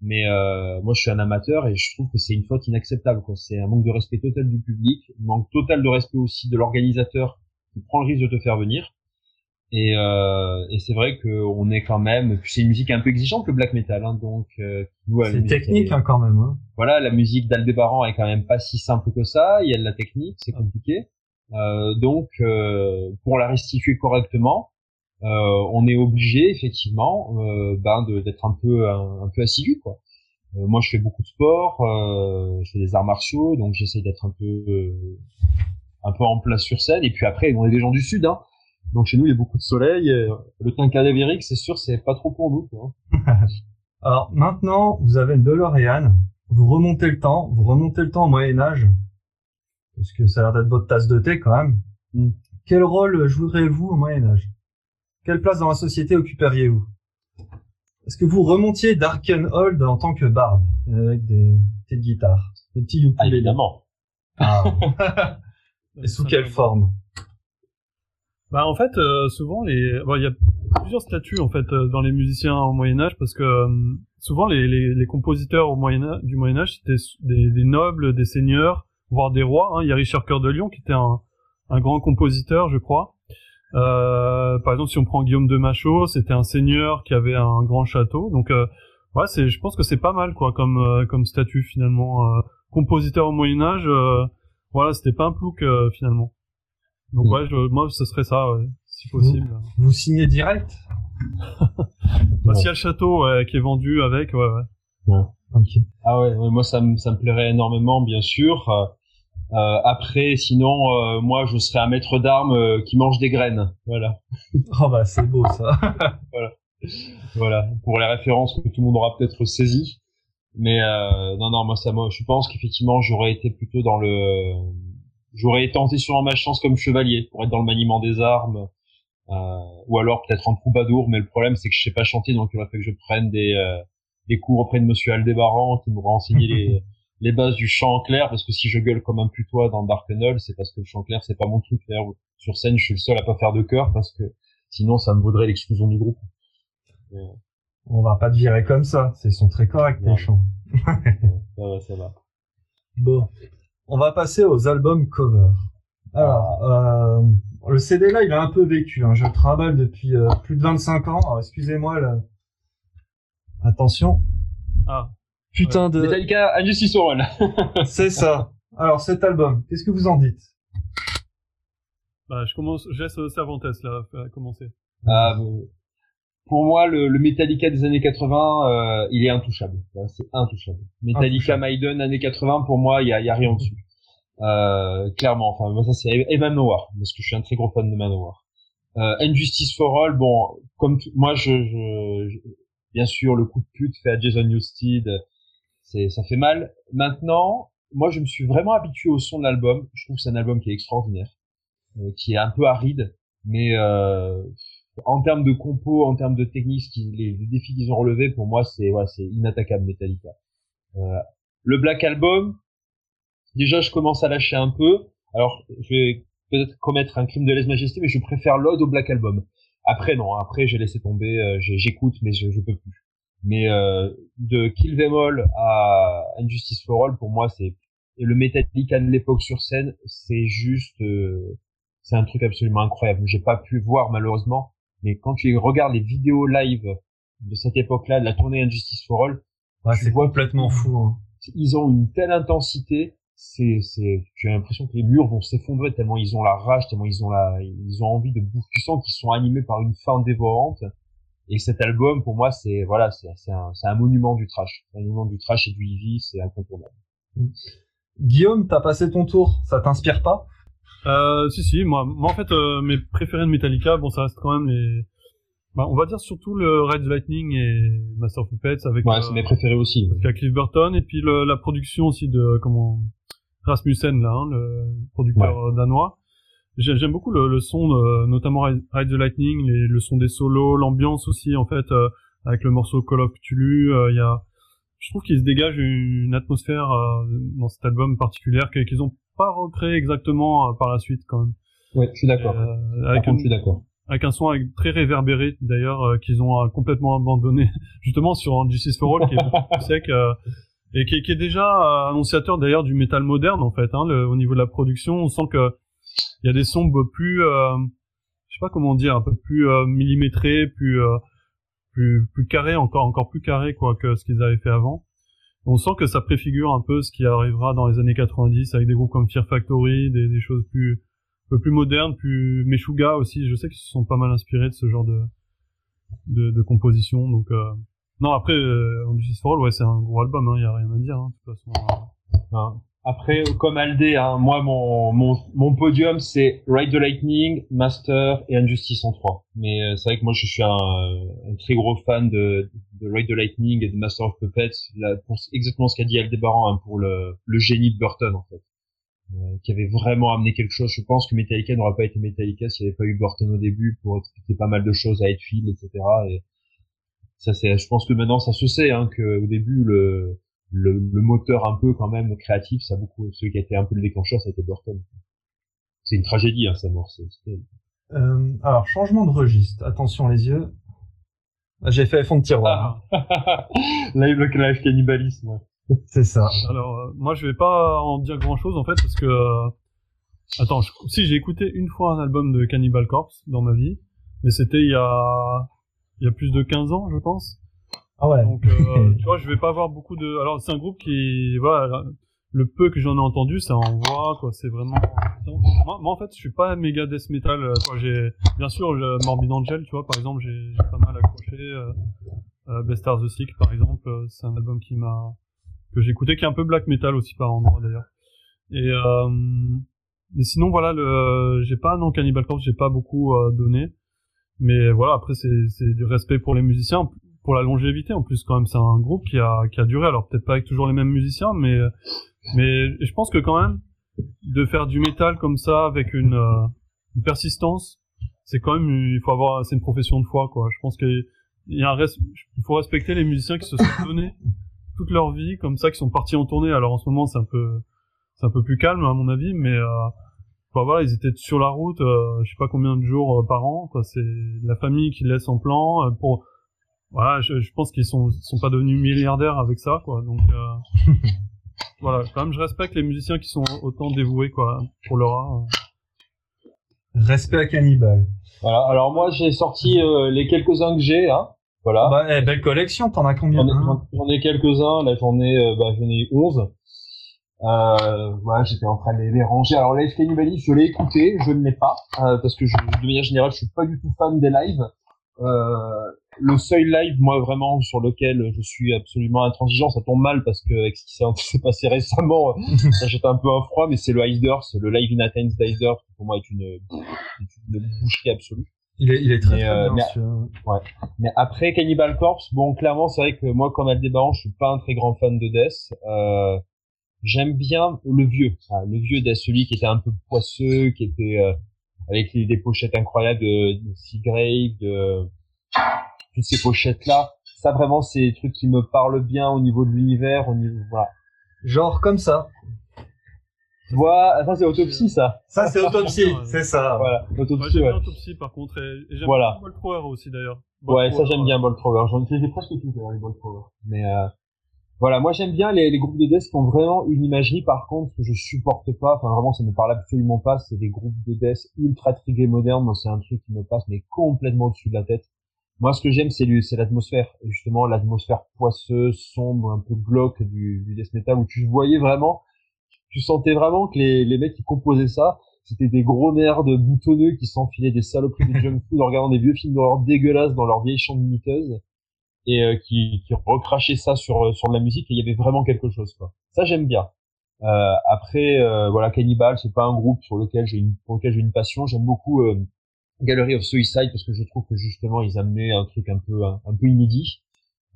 mais euh, moi je suis un amateur et je trouve que c'est une faute inacceptable. Quoi. C'est un manque de respect total du public, un manque total de respect aussi de l'organisateur qui prend le risque de te faire venir. Et, euh, et c'est vrai qu'on est quand même, c'est une musique un peu exigeante le black metal, hein, donc
euh, c'est technique hein, quand même. Hein.
Voilà, la musique d'Aldébaran est quand même pas si simple que ça. Il y a de la technique, c'est compliqué. Euh, donc, euh, pour la restituer correctement, euh, on est obligé effectivement ben d'être un peu un, peu assidu quoi. moi, je fais beaucoup de sport, je fais des arts martiaux, donc j'essaie d'être un peu un peu en place sur scène. Et puis après, on est des gens du sud, hein. Donc chez nous, il y a beaucoup de soleil. le teint cadavérique, c'est sûr, c'est pas trop pour nous. Quoi.
Alors maintenant, vous avez une DeLorean. Vous remontez le temps, vous remontez le temps au Moyen Âge parce que ça a l'air d'être votre tasse de thé quand même. Mm. Quel rôle joueriez-vous au Moyen Âge? Quelle place dans la société occuperiez-vous? Est-ce que vous remontiez Darkenhold en tant que barde, avec des petites guitares, des petits ukulélés
ah, Évidemment.
Ah. Et sous quelle forme?
Bah en fait euh, souvent les il y a plusieurs statuts en fait euh, dans les musiciens au Moyen Âge parce que euh, souvent les, les, les, compositeurs au Moyen Âge, du Moyen Âge c'était des, des, nobles, des seigneurs voire des rois. Hein. Il y a Richard Cœur de Lion qui était un, un grand compositeur, je crois. Euh, par exemple, si on prend Guillaume de Machaut, c'était un seigneur qui avait un grand château. Donc, euh, ouais, c'est, je pense que c'est pas mal, quoi, comme euh, comme statut finalement. Euh, compositeur au Moyen Âge, voilà, c'était pas un plouc finalement. Donc ouais, je, moi, ce serait ça, si possible.
Vous, signez direct
bah, S'il y a le château qui est vendu avec, ouais, ouais.
ouais. Ah ouais, moi ça me ça me plairait énormément, bien sûr. Euh, après, sinon, euh, moi, je serais un maître d'armes euh, qui mange des graines. Voilà.
Oh bah c'est beau ça.
voilà. Voilà. Pour les références que tout le monde aura peut-être saisies. Mais non, non, moi ça, moi, je pense qu'effectivement, j'aurais été plutôt dans le, j'aurais tenté sur ma chance comme chevalier pour être dans le maniement des armes. ou alors peut-être en troubadour, mais le problème c'est que je sais pas chanter, donc il va falloir que je prenne des des cours auprès de Monsieur Aldébaran qui m'aura enseigné les les bases du chant en clair parce que si je gueule comme un putois dans Dark Tunnel, c'est parce que le chant clair c'est pas mon truc. Sur scène, je suis le seul à pas faire de chœur parce que sinon ça me vaudrait l'exclusion du groupe.
On va pas te virer comme ça, c'est sont très corrects tes chants.
ça va, ça va.
Bon, on va passer aux albums cover. Alors, euh, le CD là, il a un peu vécu. Hein. Je travaille depuis euh, plus de 25 ans. Excusez-moi là. Attention.
Ah.
Putain de...
Metallica, Injustice One.
C'est ça. Alors cet album, qu'est-ce que vous en dites?
Bah je commence, je laisse Cervantes là commencer.
Ah, pour moi, le, le, Metallica des années 80, euh, il est intouchable. c'est intouchable. Metallica Maiden années 80, pour moi, il y a, y a rien dessus. Euh, clairement, enfin moi ça c'est et Manowar parce que je suis un très gros fan de Manowar. Euh, Injustice for All, bon, comme moi je, je, bien sûr le coup de pute fait à Jason Newsted, ça fait mal. Maintenant, moi je me suis vraiment habitué au son de l'album. Je trouve que c'est un album qui est extraordinaire, euh, qui est un peu aride, mais euh, en termes de compo, en termes de technique, les, défis qu'ils ont relevés, pour moi c'est inattaquable Metallica. Euh, le Black Album, déjà je commence à lâcher un peu. Alors je vais peut-être commettre un crime de lèse-majesté, mais je préfère l'Ode au Black Album. Après non, après j'ai laissé tomber, j'écoute, mais je, je peux plus. Mais euh, de Kill Them All à Injustice for All, pour moi c'est le Metallica de l'époque sur scène, c'est juste, euh, c'est un truc absolument incroyable. J'ai pas pu voir malheureusement, mais quand tu regardes les vidéos live de cette époque-là, de la tournée Injustice for All,
c'est complètement fou. Hein.
Ils ont une telle intensité, c'est, c'est, tu as l'impression que les murs vont s'effondrer tellement ils ont la rage, tellement ils ont la, ils ont envie de bouffer. Tu sens qu'ils sont animés par une faim dévorante. Et cet album, pour moi, c'est, voilà, c'est, c'est un, un monument du trash. Un monument du trash et du heavy, c'est incontournable.
Guillaume, t'as passé ton tour, ça t'inspire pas?
Euh, si, si, moi, moi, en fait, euh, mes préférés de Metallica, bon, ça reste quand même les, bah, on va dire surtout le Red Lightning et Master of Puppets avec.
Ouais, c'est mes préférés aussi.
Avec Cliff Burton et puis le, la production aussi de comment Rasmussen là, hein, le producteur euh, danois. J'aime beaucoup le, le son, de, notamment Ride the Lightning, les, le son des solos, l'ambiance aussi en fait euh, avec le morceau Call of Cthulhu. Euh, il y a, je trouve qu'il se dégage une, atmosphère dans cet album particulière qu'ils ont pas recréé exactement par la suite quand même.
Ouais, je suis d'accord. avec un, je suis d'accord
avec un son très réverbéré d'ailleurs qu'ils ont complètement abandonné justement sur Justice for All qui est beaucoup plus sec et qui, est déjà euh, annonciateur d'ailleurs du métal moderne en fait. Hein, le, au niveau de la production, on sent que il y a des sons plus, euh, je sais pas comment dire, un peu plus euh, plus, euh, plus plus encore encore plus carrés quoi que ce qu'ils avaient fait avant. On sent que ça préfigure un peu ce qui arrivera dans les années 90 avec des groupes comme Fear Factory, des, choses plus un peu plus modernes, plus Meshuga aussi. Je sais qu'ils se sont pas mal inspirés de ce genre de de, composition, donc. Euh, non, après, euh, Justice for ouais, c'est un gros album, il hein, y a rien à dire, hein, de toute façon.
Hein. Après, comme Aldé, hein, moi, mon, mon, mon podium, c'est Ride the Lightning, Master et Injustice en 3. Mais euh, c'est vrai que moi, je suis un, un, très gros fan de, de Ride the Lightning et de Master of Puppets, là, pour exactement ce qu'a dit Aldébaran hein, pour le, le génie de Burton, en fait. Euh, qui avait vraiment amené quelque chose. Je pense que Metallica n'aurait pas été Metallica s'il n'y avait pas eu Burton au début pour expliquer pas mal de choses à Edfield, etc. Et ça c'est, je pense que maintenant ça se sait, hein, que au début le, le, le, moteur un peu quand même créatif, ça a beaucoup, celui qui a été un peu le déclencheur, c'était Burton. C'est une tragédie, hein, sa mort. C'est,
euh, alors changement de registre. Attention les yeux. J'ai fait fond de tiroir.
Ah. live live cannibalisme.
C'est ça.
Alors euh, moi je vais pas en dire grand chose en fait parce que euh, attends, si j'ai écouté une fois un album de Cannibal Corpse dans ma vie, mais c'était il y a il y a plus de 15 ans, je pense.
Ah ouais.
Donc, euh, tu vois, je vais pas avoir beaucoup de. Alors, c'est un groupe qui, voilà, le peu que j'en ai entendu, ça envoie, quoi. C'est vraiment. Moi, moi, en fait, je suis pas méga death metal. Euh, quoi. J'ai, bien sûr, le Morbid Angel, tu vois, par exemple, j'ai pas mal accroché. Euh, euh, Best Stars the Sick, par exemple, euh, c'est un album qui m'a que j'ai écouté, qui est un peu black metal aussi par endroit d'ailleurs. Et euh, mais sinon, voilà, le, j'ai pas non Cannibal Corpse, j'ai pas beaucoup donné. Mais voilà, après c'est du respect pour les musiciens, pour la longévité. En plus, quand même, c'est un groupe qui a qui a duré. Alors peut-être pas avec toujours les mêmes musiciens, mais mais je pense que quand même de faire du métal comme ça avec une, euh, une persistance, c'est quand même il faut avoir c'est une profession de foi quoi. Je pense qu'il y a un il faut respecter les musiciens qui se sont donnés toute leur vie comme ça, qui sont partis en tournée. Alors en ce moment c'est un peu c'est un peu plus calme à mon avis, mais euh, Enfin, voilà, ils étaient sur la route, euh, je sais pas combien de jours euh, par an. Quoi, c'est la famille qui laisse en plan. Euh, pour voilà, je, je pense qu'ils sont sont pas devenus milliardaires avec ça, quoi. Donc euh, voilà, quand même, je respecte les musiciens qui sont autant dévoués, quoi, pour leur art.
Respect à Cannibal.
Voilà. Alors moi, j'ai sorti les quelques uns que j'ai, hein. Voilà.
Bah, eh, belle collection. T'en as combien
J'en ai, ai quelques-uns. Là, j'en ai, bah, j'en ai 11. Euh, voilà, j'étais en train de les, ranger. Alors Live Cannibalism, je l'ai écouté, je ne l'ai pas, euh, parce que je, de manière générale, je suis pas du tout fan des lives. Euh, le seuil live, moi vraiment sur lequel je suis absolument intransigeant, ça tombe mal parce que avec ce qui s'est passé récemment, ça jette un peu un froid, mais c'est le Eisdorf, le live in Athens d'Eisdorf, qui pour moi est une, une boucherie absolue.
Il est, il est très, très euh, bien.
Mais, ouais. mais après Cannibal Corpse, bon clairement c'est vrai que moi comme Aldébaran, je suis pas un très grand fan de Death. Euh, J'aime bien le vieux, le vieux Death, celui qui était un peu poisseux, qui était euh, avec des pochettes incroyables de, de Seagrave, de toutes ces pochettes là. Ça vraiment c'est des trucs qui me parlent bien au niveau de l'univers, au niveau voilà.
Genre comme ça.
Tu vois, ça c'est autopsie ça.
Ça c'est autopsie, c'est ça.
Voilà,
autopsie. j'aime bien autopsie par contre et, j'aime voilà. bien Bolt aussi d'ailleurs.
Ouais, ça j'aime bien Bolt J'en ai presque tous les Bolt Mais euh, voilà, moi j'aime bien les, les, groupes de death qui ont vraiment une imagerie. Par contre, que je supporte pas, enfin vraiment ça me parle absolument pas, c'est des groupes de death ultra trigués modernes. Moi c'est un truc qui me passe mais complètement au-dessus de la tête. Moi, ce que j'aime, c'est l'atmosphère, justement l'atmosphère poisseuse, sombre, un peu glauque du, du death metal, où tu voyais vraiment, tu sentais vraiment que les, les mecs qui composaient ça, c'était des gros nerds boutonneux qui s'enfilaient des saloperies de junk food en regardant des vieux films d'horreur dégueulasses dans leur vieille chambre miteuse et euh, qui, qui recrachaient ça sur sur de la musique et il y avait vraiment quelque chose quoi. Ça j'aime bien. Euh, après euh, voilà Cannibal c'est pas un groupe sur lequel j'ai une pour lequel j'ai une passion. J'aime beaucoup euh, Gallery of Suicide parce que je trouve que justement ils amenaient un truc un peu un, peu inédit.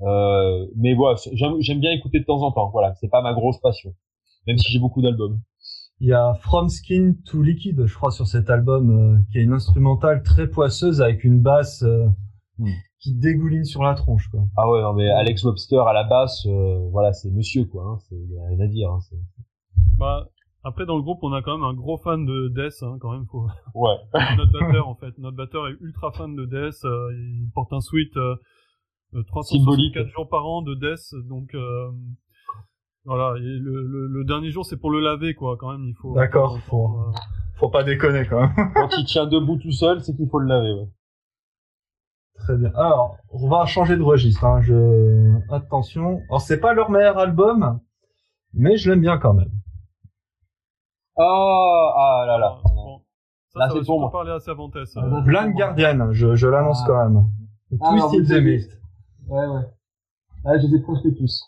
Euh, mais voilà, j'aime bien écouter de temps en temps. Voilà, c'est pas ma grosse passion, même si j'ai beaucoup d'albums.
Il y a From Skin to Liquid, je crois, sur cet album, euh, qui est une instrumentale très poisseuse avec une basse euh, hmm. qui dégouline sur la tronche. Quoi.
Ah ouais, non mais Alex Webster à la basse, euh, voilà, c'est monsieur quoi. Hein, c'est rien à dire. Hein,
bah, après, dans le groupe, on a quand même un gros fan de Death, hein, quand même. Faut...
Ouais.
notre batteur, en fait. Notre batteur est ultra fan de Death. Euh, il porte un suite euh, 364 jours par an de Death. Donc, euh, voilà. Et le, le, dernier jour, c'est pour le laver, quoi, quand même. Il faut.
D'accord. Faut, euh, faut pas déconner, quand même.
Quand il tient debout tout seul, c'est qu'il faut le laver, ouais.
Très bien. Alors, on va changer de registre. Hein. Je... Attention. Alors, c'est pas leur meilleur album, mais je l'aime bien quand même.
Oh, ah là là. Bon.
Ça, là, c'est pour moi. parler à Cervantes.
Euh. Blind Guardian, je, je l'annonce ah. quand même.
Ah, Twisted the Mist. Ouais, ouais. Ah, je les ai presque tous.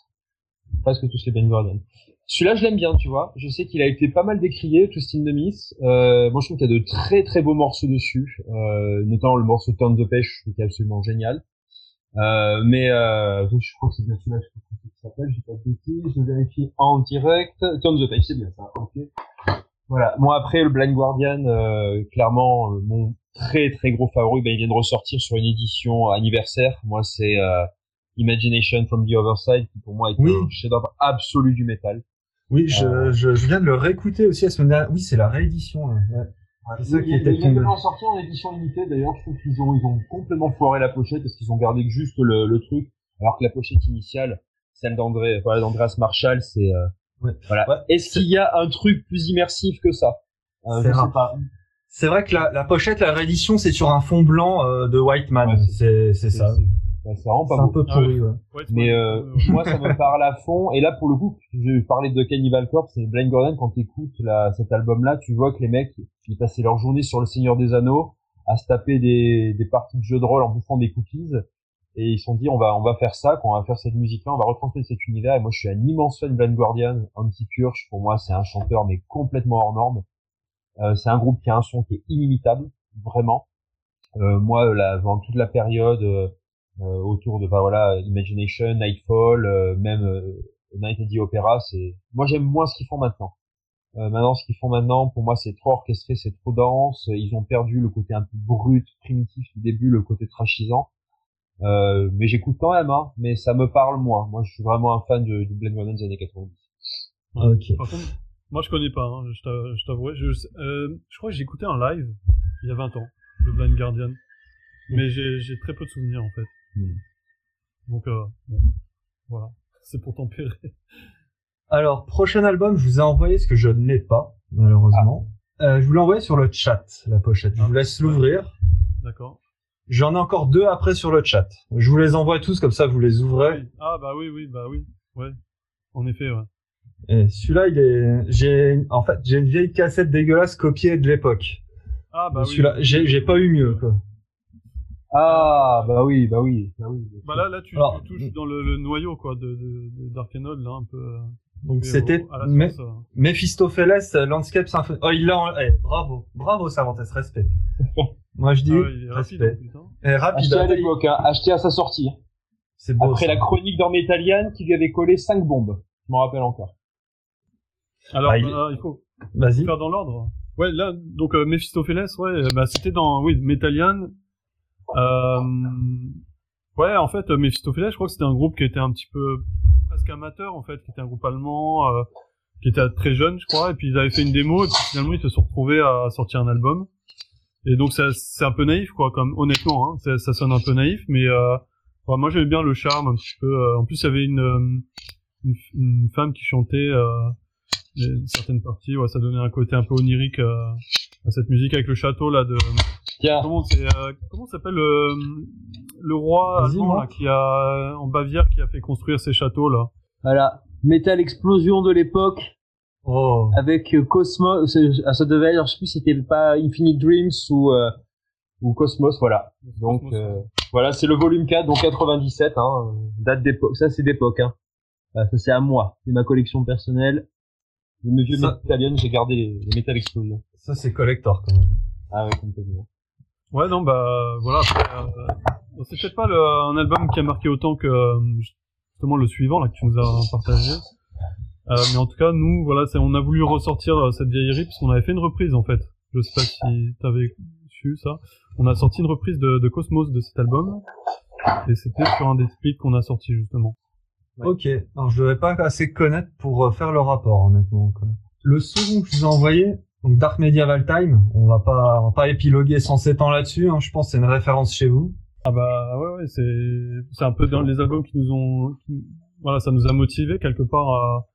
Presque tous les Blind Guardian. Celui-là, je l'aime bien, tu vois. Je sais qu'il a été pas mal décrié, Twisted the Mist. Euh, moi, je trouve qu'il y a de très très beaux morceaux dessus, euh, notamment le morceau Turn the trouve qu'il est absolument génial. Euh, mais euh, je crois que c'est bien celui-là, je crois que ça s'appelle, j'ai pas de bêtises, je vérifie en direct. Turn the Page, c'est bien ça, ok. Voilà. Moi après le Blind Guardian, euh, clairement euh, mon très très gros favori, ben, il vient de ressortir sur une édition anniversaire. Moi c'est euh, Imagination from the Other Side qui pour moi est un chef-d'œuvre absolu du métal.
Oui, je, je, je, viens de le réécouter aussi la semaine dernière. Oui, c'est la réédition. Hein. Ouais.
c'est ça qui était Il vient de sortir en édition limitée. D'ailleurs, je trouve qu'ils ont ils ont complètement foiré la pochette parce qu'ils ont gardé juste le, le truc, alors que la pochette initiale, celle d'André, voilà, d'Andreas Marshall, c'est voilà. Est-ce qu'il y a un truc plus immersif que ça
euh, Je sais pas. C'est vrai que la, la, pochette, la réédition, c'est sur un fond blanc euh, de White Man. c'est c'est ça.
C'est vraiment pas
un peu pourri. Ah
ouais. Mais euh, moi, ça me parle à fond. Et là, pour le coup, je parlais de Cannibal Corpse et Blind Gordon. Quand tu écoutes cet album-là, tu vois que les mecs, ils passaient leur journée sur le Seigneur des Anneaux à se taper des, des parties de jeux de rôle en bouffant des cookies et ils se sont dit on va on va faire ça quand on va faire cette musique là on va retransmettre cet univers. Et moi je suis un immense fan de Van Guardian Anti-Purge pour moi c'est un chanteur mais complètement hors norme. Euh, c'est un groupe qui a un son qui est inimitable vraiment. Euh, moi là dans toute la période euh, euh autour de bah voilà Imagination Nightfall euh, même euh, Night at the Opera c'est moi j'aime moins ce qu'ils font maintenant. Maintenant ce qu'ils font maintenant pour moi c'est trop orchestré c'est trop dense. Ils ont perdu le côté un peu brut primitif du début le côté trashisant euh, mais j'écoute quand même, hein, mais ça me parle moins. Moi, je suis vraiment un fan de, du Blade Runner des années 90.
Ok.
Par contre, moi, je connais pas, hein, je t'avouerai. Je, euh, je crois que j'ai écouté un live il y a 20 ans de Blind Guardian, mais j'ai très peu de souvenirs en fait. Hmm. Donc, euh, bon, voilà, c'est pour tempérer.
Alors, prochain album, je vous ai envoyé ce que je ne l'ai pas, malheureusement. Ah. Euh, je vous l'ai envoyé sur le chat, la pochette. Je vous ah. laisse l'ouvrir.
D'accord.
J'en ai encore deux après sur le chat. Je vous les envoie tous comme ça vous les ouvrez.
Ah bah oui oui bah oui ouais en effet ouais.
Et celui-là il est j'ai en fait j'ai une vieille cassette dégueulasse copiée de l'époque.
Ah bah oui.
Celui-là j'ai j'ai pas eu mieux quoi.
Ah, bah oui, bah oui. Bah, oui,
bah là, là, tu, touches dans le, noyau, quoi, de, de, de Dark là, un peu. Euh,
Donc c'était euh. Mephistopheles Landscape Symphony. Oh, il l'a, eh, bravo, bravo Cervantes, respect. Moi je dis ah respect.
Et rapide. Acheté à l'époque, hein, acheté à sa sortie. C'est beau. Après la chronique d'Ormétalian qui lui avait collé 5 bombes. Je m'en rappelle encore.
Alors, bah, il... Euh, il... faut, Vas-y. faire dans l'ordre. Ouais, là, donc euh, Mephistopheles, ouais, bah c'était dans, oui, Metallian. Euh, ouais, en fait, Mephistopheles, je crois que c'était un groupe qui était un petit peu presque amateur, en fait, qui était un groupe allemand, euh, qui était très jeune, je crois, et puis ils avaient fait une démo, et puis finalement ils se sont retrouvés à sortir un album. Et donc c'est un peu naïf, quoi, comme honnêtement, hein, ça sonne un peu naïf, mais euh, moi j'aimais bien le charme un petit peu. Euh, en plus, il y avait une, euh, une, une femme qui chantait certaines parties, ouais, ça donnait un côté un peu onirique à cette musique avec le château là de Comment c'est euh, comment s'appelle le, le roi allemand là, qui a en Bavière qui a fait construire ces châteaux là?
Voilà, Metal Explosion de l'époque. Oh. Avec euh, Cosmos, ah, ça devait être, je sais plus si c'était pas Infinite Dreams ou euh, ou Cosmos, voilà. Donc voilà, c'est le volume 4, donc 97, hein, date d'époque. Ça c'est d'époque, hein. ça c'est à moi, c'est ma collection personnelle. Les vieux Metalian, j'ai gardé les, les Metal Explosion.
Ça c'est collector quand même.
Ah ouais, complètement.
Ouais, non, bah voilà. Euh, c'est peut-être pas le, un album qui a marqué autant que euh, justement le suivant là que tu nous as partagé. Euh, mais en tout cas, nous, voilà, on a voulu ressortir euh, cette vieillerie parce qu'on avait fait une reprise en fait. Je sais pas si t'avais su ça. On a sorti une reprise de, de Cosmos de cet album et c'était sur un des splits qu'on a sorti justement.
Ok, alors je devais pas assez connaître pour faire le rapport honnêtement. Le second que je vous ai envoyé, donc Dark Medieval Time, on va pas, on va pas épiloguer 107 ans là-dessus. Hein, je pense que c'est une référence chez vous.
Ah bah ouais, ouais c'est c'est un peu dans les albums qui nous ont, voilà, ça nous a motivé quelque part à,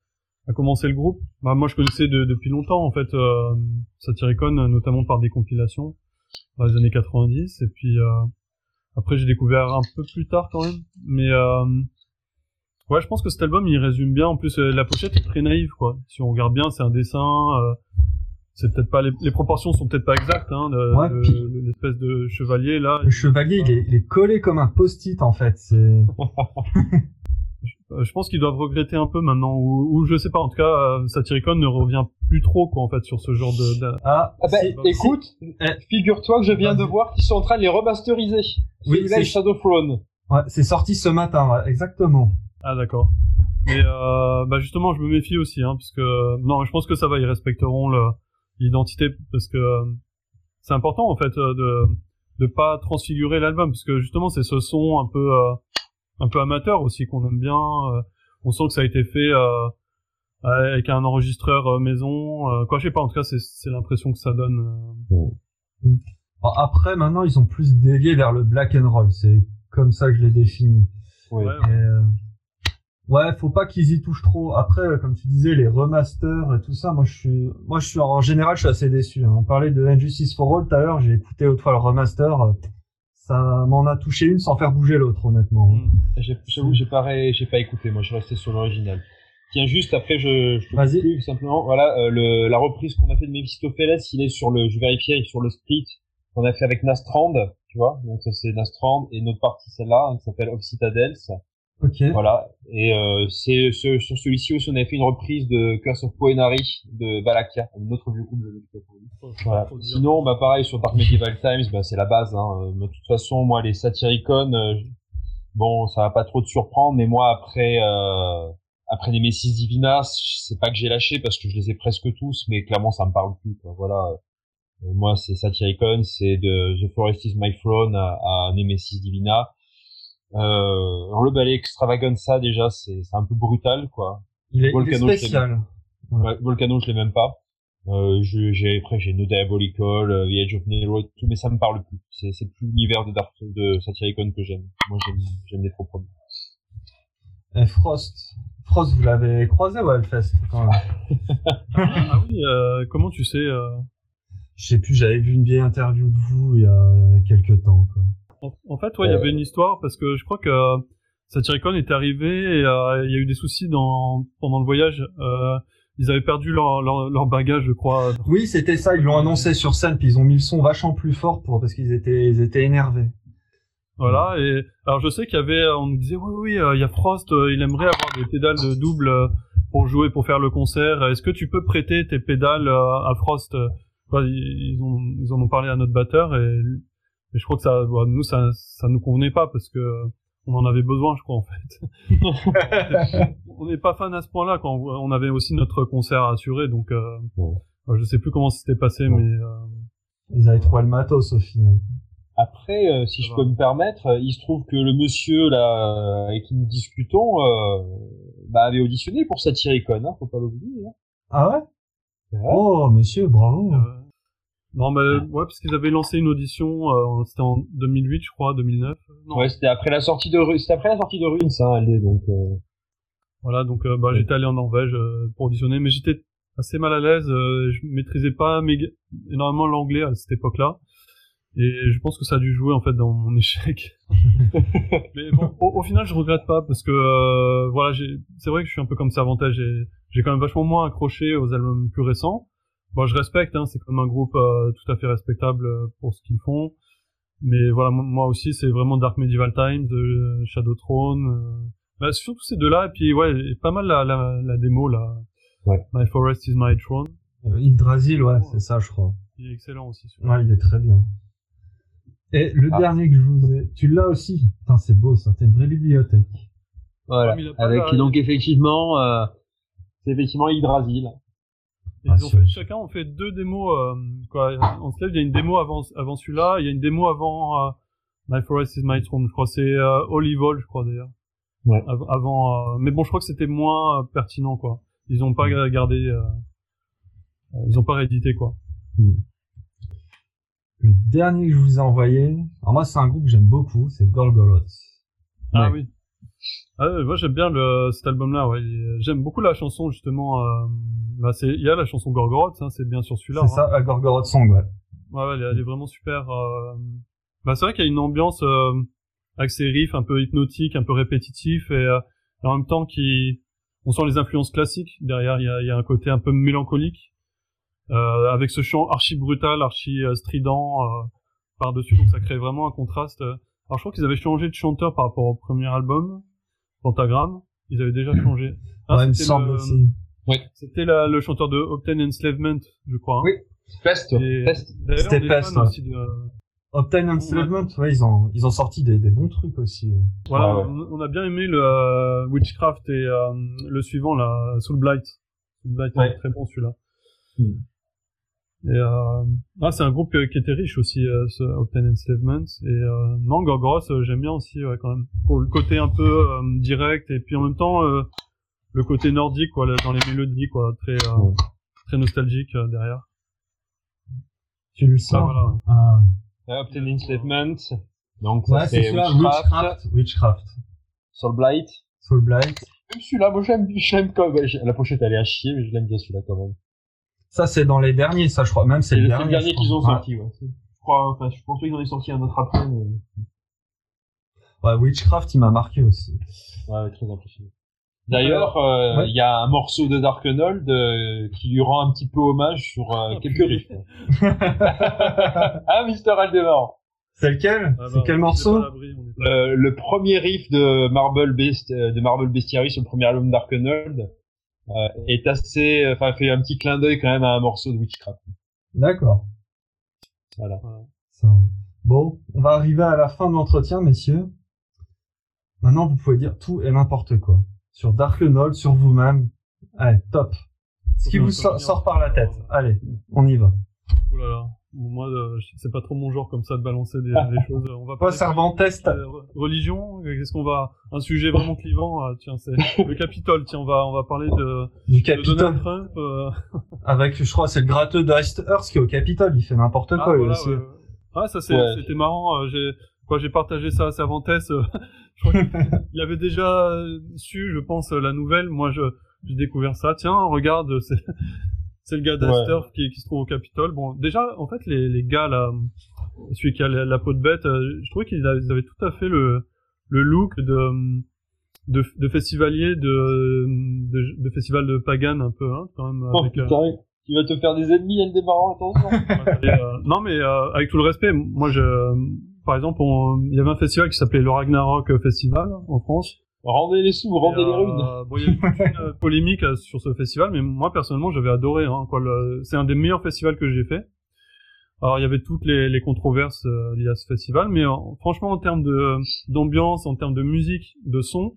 à commencer le groupe. Bah moi je connaissais de, depuis longtemps en fait euh, Satyricon, notamment par des compilations dans les années 90 et puis euh, après j'ai découvert un peu plus tard quand même, mais euh, ouais je pense que cet album il résume bien. En plus euh, la pochette est très naïve quoi. Si on regarde bien, c'est un dessin. C'est peut-être pas les, les, proportions sont peut-être pas exactes hein, de, l'espèce de chevalier là.
Le chevalier, il est, il est collé comme un post-it en fait. C'est.
je pense qu'ils doivent regretter un peu maintenant, ou, ou je sais pas. En tout cas, euh, Satyricon ne revient plus trop quoi en fait sur ce genre de.
Ah, ah ben, écoute, eh, figure-toi que je viens de voir qu'ils sont en train de les remasteriser. Oui, c'est Shadow Throne.
Ouais, c'est sorti ce matin, ouais, exactement.
Ah d'accord. Mais euh, bah justement, je me méfie aussi, hein, parce que non, je pense que ça va, ils respecteront l'identité parce que euh, c'est important en fait euh, de de pas transfigurer l'album parce que justement c'est ce son un peu euh, un peu amateur aussi qu'on aime bien on sent que ça a été fait avec un enregistreur maison quoi je sais pas en tout cas c'est c'est l'impression que ça donne
après maintenant ils ont plus dévié vers le black and roll c'est comme ça que je l'ai défini ouais, Ouais, faut pas qu'ils y touchent trop. Après, comme tu disais, les remasters et tout ça, moi je suis, moi je suis en général, je suis assez déçu. Hein. On parlait de Injustice for All tout à l'heure, j'ai écouté autrefois le remaster, ça m'en a touché une sans faire bouger l'autre, honnêtement. Mmh.
J'avoue, j'ai pas, j'ai pas écouté. Moi, je suis resté sur l'original. Tiens, juste après, je, je Vas-y. simplement. Voilà, euh, le, la reprise qu'on a fait de Mephistopheles, il est sur le, je vérifiais, sur le split qu'on a fait avec Nastrand, tu vois. Donc ça c'est Nastrand et notre partie celle-là, hein, qui s'appelle Of Citadels. Voilà. Et euh, c'est sur celui-ci aussi, on avait fait une reprise de Curse of Poenari de Balakia, un autre vieux groupe de voilà. Sinon, bah pareil sur Dark Medieval Times, bah c'est la base. Hein. De toute façon, moi les Satyricon, euh, bon, ça va pas trop te surprendre, mais moi après euh, après les Messis Divina, c'est pas que j'ai lâché parce que je les ai presque tous, mais clairement ça me parle plus. Quoi. Voilà. Euh, moi c'est Satyricon, c'est de The Forest is My Throne à, à Nemesis Divina. Euh, le ballet extravaganza déjà c'est c'est un peu brutal quoi.
Il est, Volcano, spécial.
Ouais, Volcano je l'ai même pas. Euh, j'ai après j'ai No Diabolical, euh, The Edge of Nero tout mais ça me parle plus. C'est c'est plus l'univers de Dark de Satyricon que j'aime. Moi j'aime j'aime les trop premiers.
Et Frost. Frost, vous l'avez croisé au Hellfest quand même.
ah oui, euh, comment tu sais euh...
Je sais plus, j'avais vu une vieille interview de vous il y a quelques temps. Quoi.
En, fait, ouais, il y avait une histoire parce que je crois que euh, Satyricon est arrivé et euh, il y a eu des soucis dans pendant le voyage. Euh, ils avaient perdu leur, leur, leur, bagage, je crois.
Oui, c'était ça. Ils l'ont annoncé sur scène, puis ils ont mis le son vachement plus fort pour parce qu'ils étaient ils étaient énervés.
Voilà. Et alors je sais qu'il y avait, on nous disait oui oui, il y a Frost, il aimerait avoir des pédales de double pour jouer, pour faire le concert. Est-ce que tu peux prêter tes pédales à Frost? Ils, ont, ils en ont parlé à notre batteur et, je crois que ça, nous ça, ça nous convenait pas parce que on en avait besoin, je crois en fait. on n'est pas fan à ce point-là quand on avait aussi notre concert à assurer, donc euh, je sais plus comment c'était passé, mais euh...
ils avaient trouvé le matos au final.
Après, euh, si je peux me permettre, euh, il se trouve que le monsieur là avec qui nous discutons bah, avait auditionné pour Satyricon, hein, faut pas l'oublier. Hein.
Ah ouais, Oh monsieur, bravo.
Non, mais ouais, parce qu'ils avaient lancé une audition, euh, c'était en 2008, je crois, 2009.
Non. Ouais, c'était après la sortie de c'était après la sortie de Ruins, hein, LD, donc. Euh...
Voilà, donc euh, bah, j'étais allé en Norvège euh, pour auditionner, mais j'étais assez mal à l'aise. je maîtrisais pas méga... énormément l'anglais à cette époque-là, et je pense que ça a dû jouer en fait dans mon échec. mais bon, au, final, je regrette pas parce que voilà, c'est vrai que je suis un peu comme Cervantes. J'ai quand même vachement moins accroché aux albums plus récents. Bon, je respecte, hein, c'est comme un groupe euh, tout à fait respectable euh, pour ce qu'ils font. Mais voilà, moi aussi, c'est vraiment Dark Medieval Times, euh, Shadow Throne. Bah, surtout ces deux-là, et puis ouais, pas mal la, la, la démo là. Ouais. My Forest is My Throne.
Yggdrasil, ouais, c'est ça, je crois.
Il est excellent aussi.
Ouais, il est très bien. Et le ah. dernier que je vous ai, tu l'as aussi. Putain, c'est beau, ça. T'es une vraie bibliothèque.
Voilà. Ah, Avec donc effectivement, euh, c'est effectivement Yggdrasil.
Ils ont fait, chacun ont fait deux démos. Euh, quoi. En il y a une démo avant, avant celui-là, il y a une démo avant euh, My Forest is My Throne. Je crois c'est euh, All je crois d'ailleurs. Ouais. avant, euh, mais bon, je crois que c'était moins euh, pertinent quoi. Ils ont pas gardé, euh, ils ont pas réédité quoi. Hmm.
Le dernier que je vous ai envoyé, alors moi c'est un groupe que j'aime beaucoup, c'est Gorgoroth.
Ah oui. Ah, moi j'aime bien le, cet album-là. Ouais. J'aime beaucoup la chanson justement. Euh, bah, c'est, il y a la chanson Gorgoroth, hein, c'est bien sûr celui-là.
C'est hein. ça, Gorgoroth Song, ouais.
Ouais, ouais elle, est, vraiment super. Euh... Bah, c'est vrai qu'il y a une ambiance euh, avec ses riffs un peu hypnotiques, un peu répétitifs et, en même temps qui, on sent les influences classiques derrière. Il y a, il y a un côté un peu mélancolique avec ce chant archi brutal, archi strident par dessus, donc ça crée vraiment un contraste. Alors je crois qu'ils avaient changé de chanteur par rapport au premier album. Pentagram, ils avaient déjà changé.
Ah, ouais, il me semble aussi.
Oui. C'était le chanteur de Obtain Enslavement, je crois. Hein.
Oui. Pest.
C'était Pest. Aussi de... Obtain Enslavement, ouais, ils ont ils ont sorti des, des bons trucs aussi.
Voilà, on, a bien aimé le euh, Witchcraft et euh, le suivant là, Soul Blight. Soul Blight, ouais. très bon celui-là. Hmm. Et euh, ah, c'est un groupe qui était riche aussi, euh, ce Obtain Enslavement. Et euh, non, Gorgoroth, euh, j'aime bien aussi ouais, quand même. Pour le côté un peu euh, direct et puis en même temps le côté nordique quoi, dans les mélodies quoi, très très nostalgique derrière.
Tu le sens. Ah,
voilà. ah. Obtain Enslavement. Donc
ça ouais, c'est Witchcraft. Witchcraft.
Soul Blight.
Soul Blight.
Celui-là, moi j'aime, j'aime quand même. La pochette elle est à chier, mais je l'aime bien celui-là quand même.
Ça, c'est dans les derniers, ça, je crois. Même c'est le,
dernier. dernier qu'ils ont sorti, ouais. Je crois, enfin, je pense qu'ils en ont sorti un autre après, mais...
Ouais, Witchcraft, il m'a marqué aussi.
Ouais, très impressionnant. D'ailleurs, euh, il y a un morceau de Dark euh, qui lui rend un petit peu hommage sur euh, oh, quelques riffs. ah, Mister Aldemar.
C'est lequel ah, C'est bah, quel morceau
euh, Le premier riff de Marble Best, de Marble Bestiary sur le premier album Dark euh, est assez, enfin fait un petit clin d'œil quand même à un morceau de Witchcraft.
D'accord.
Voilà.
Bon, on va arriver à la fin de l'entretien, messieurs. Maintenant, vous pouvez dire tout et n'importe quoi. Sur Dark Knoll, sur vous-même. Allez, top. Ce qui vous sort, par la tête. Allez, on y va.
Oulala moi, euh, c'est pas trop mon genre comme ça de balancer des, des choses. On va pas
Cervantes.
Euh, religion. Qu'est-ce qu'on va Un sujet vraiment clivant. Euh, tiens, c'est le Capitole. Tiens, on va on va parler de
du Capitole. Donald Trump. Euh...
Avec,
je crois, c'est le gratteux d'East Earth qui est au Capitole. Il fait n'importe quoi ah, aussi.
Ah, ça c'était marrant. J'ai quoi, j'ai partagé ça à Cervantes. je crois qu'il avait déjà su, je pense, la nouvelle. Moi, je j'ai découvert ça. Tiens, regarde, c'est le gars d'Aster qui, qui, se trouve au Capitole. Bon, déjà, en fait, les, les gars là, celui qui a la, peau de bête, euh, je trouvais qu'ils avaient tout à fait le, le look de, de, de festivalier de, de, de, festival de Pagan un peu, hein, quand même.
Oh, avec, euh, Tu vas te faire des ennemis, elle démarre, attention.
euh, non, mais euh, avec tout le respect, moi, je, par exemple, il y avait un festival qui s'appelait le Ragnarok Festival en France.
Rendez les sous, rendez les runes.
Euh, bon, il y a eu une polémique sur ce festival, mais moi personnellement, j'avais adoré. Hein, quoi. C'est un des meilleurs festivals que j'ai fait. Alors il y avait toutes les, les controverses euh, liées à ce festival, mais franchement en termes de d'ambiance, en termes de musique, de son,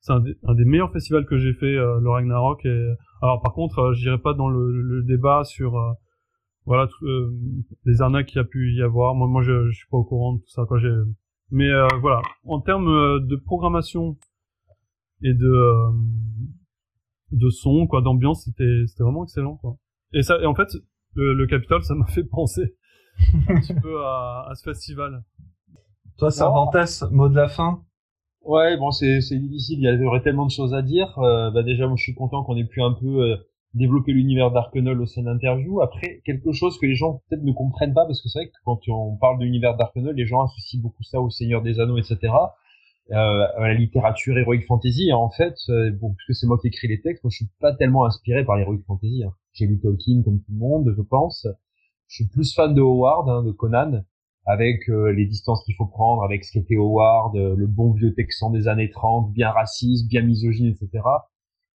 c'est un, des meilleurs festivals que j'ai fait, euh, le Ragnarok. Et alors par contre, euh, je dirais pas dans le, le débat sur voilà les arnaques qu'il y a pu y avoir. Moi, moi, je, je suis pas au courant de tout ça. Quoi, j'ai mais voilà, en termes de programmation et de de son, quoi, d'ambiance, c'était c'était vraiment excellent, quoi. Et ça, et en fait, le, le Capitole, ça m'a fait penser un petit peu à, à, ce festival.
Toi, Cervantes, mot de la fin?
Ouais, bon, c'est difficile. Il y aurait tellement de choses à dire. Euh, bah déjà, moi, je suis content qu'on ait pu un peu euh, développer l'univers d'Arkenol au sein d'interviews. Après, quelque chose que les gens peut-être ne comprennent pas, parce que c'est vrai que quand on parle de l'univers d'Arkenol, les gens associent beaucoup ça au Seigneur des Anneaux, etc. Euh, la littérature héroïque fantasy. En fait, euh, bon, puisque c'est moi qui écris les textes, moi, je suis pas tellement inspiré par l'héroïque fantasy. Hein j'ai lu Tolkien comme tout le monde, je pense. Je suis plus fan de Howard, hein, de Conan, avec euh, les distances qu'il faut prendre, avec ce qu'était Howard, euh, le bon vieux Texan des années 30, bien raciste, bien misogyne, etc.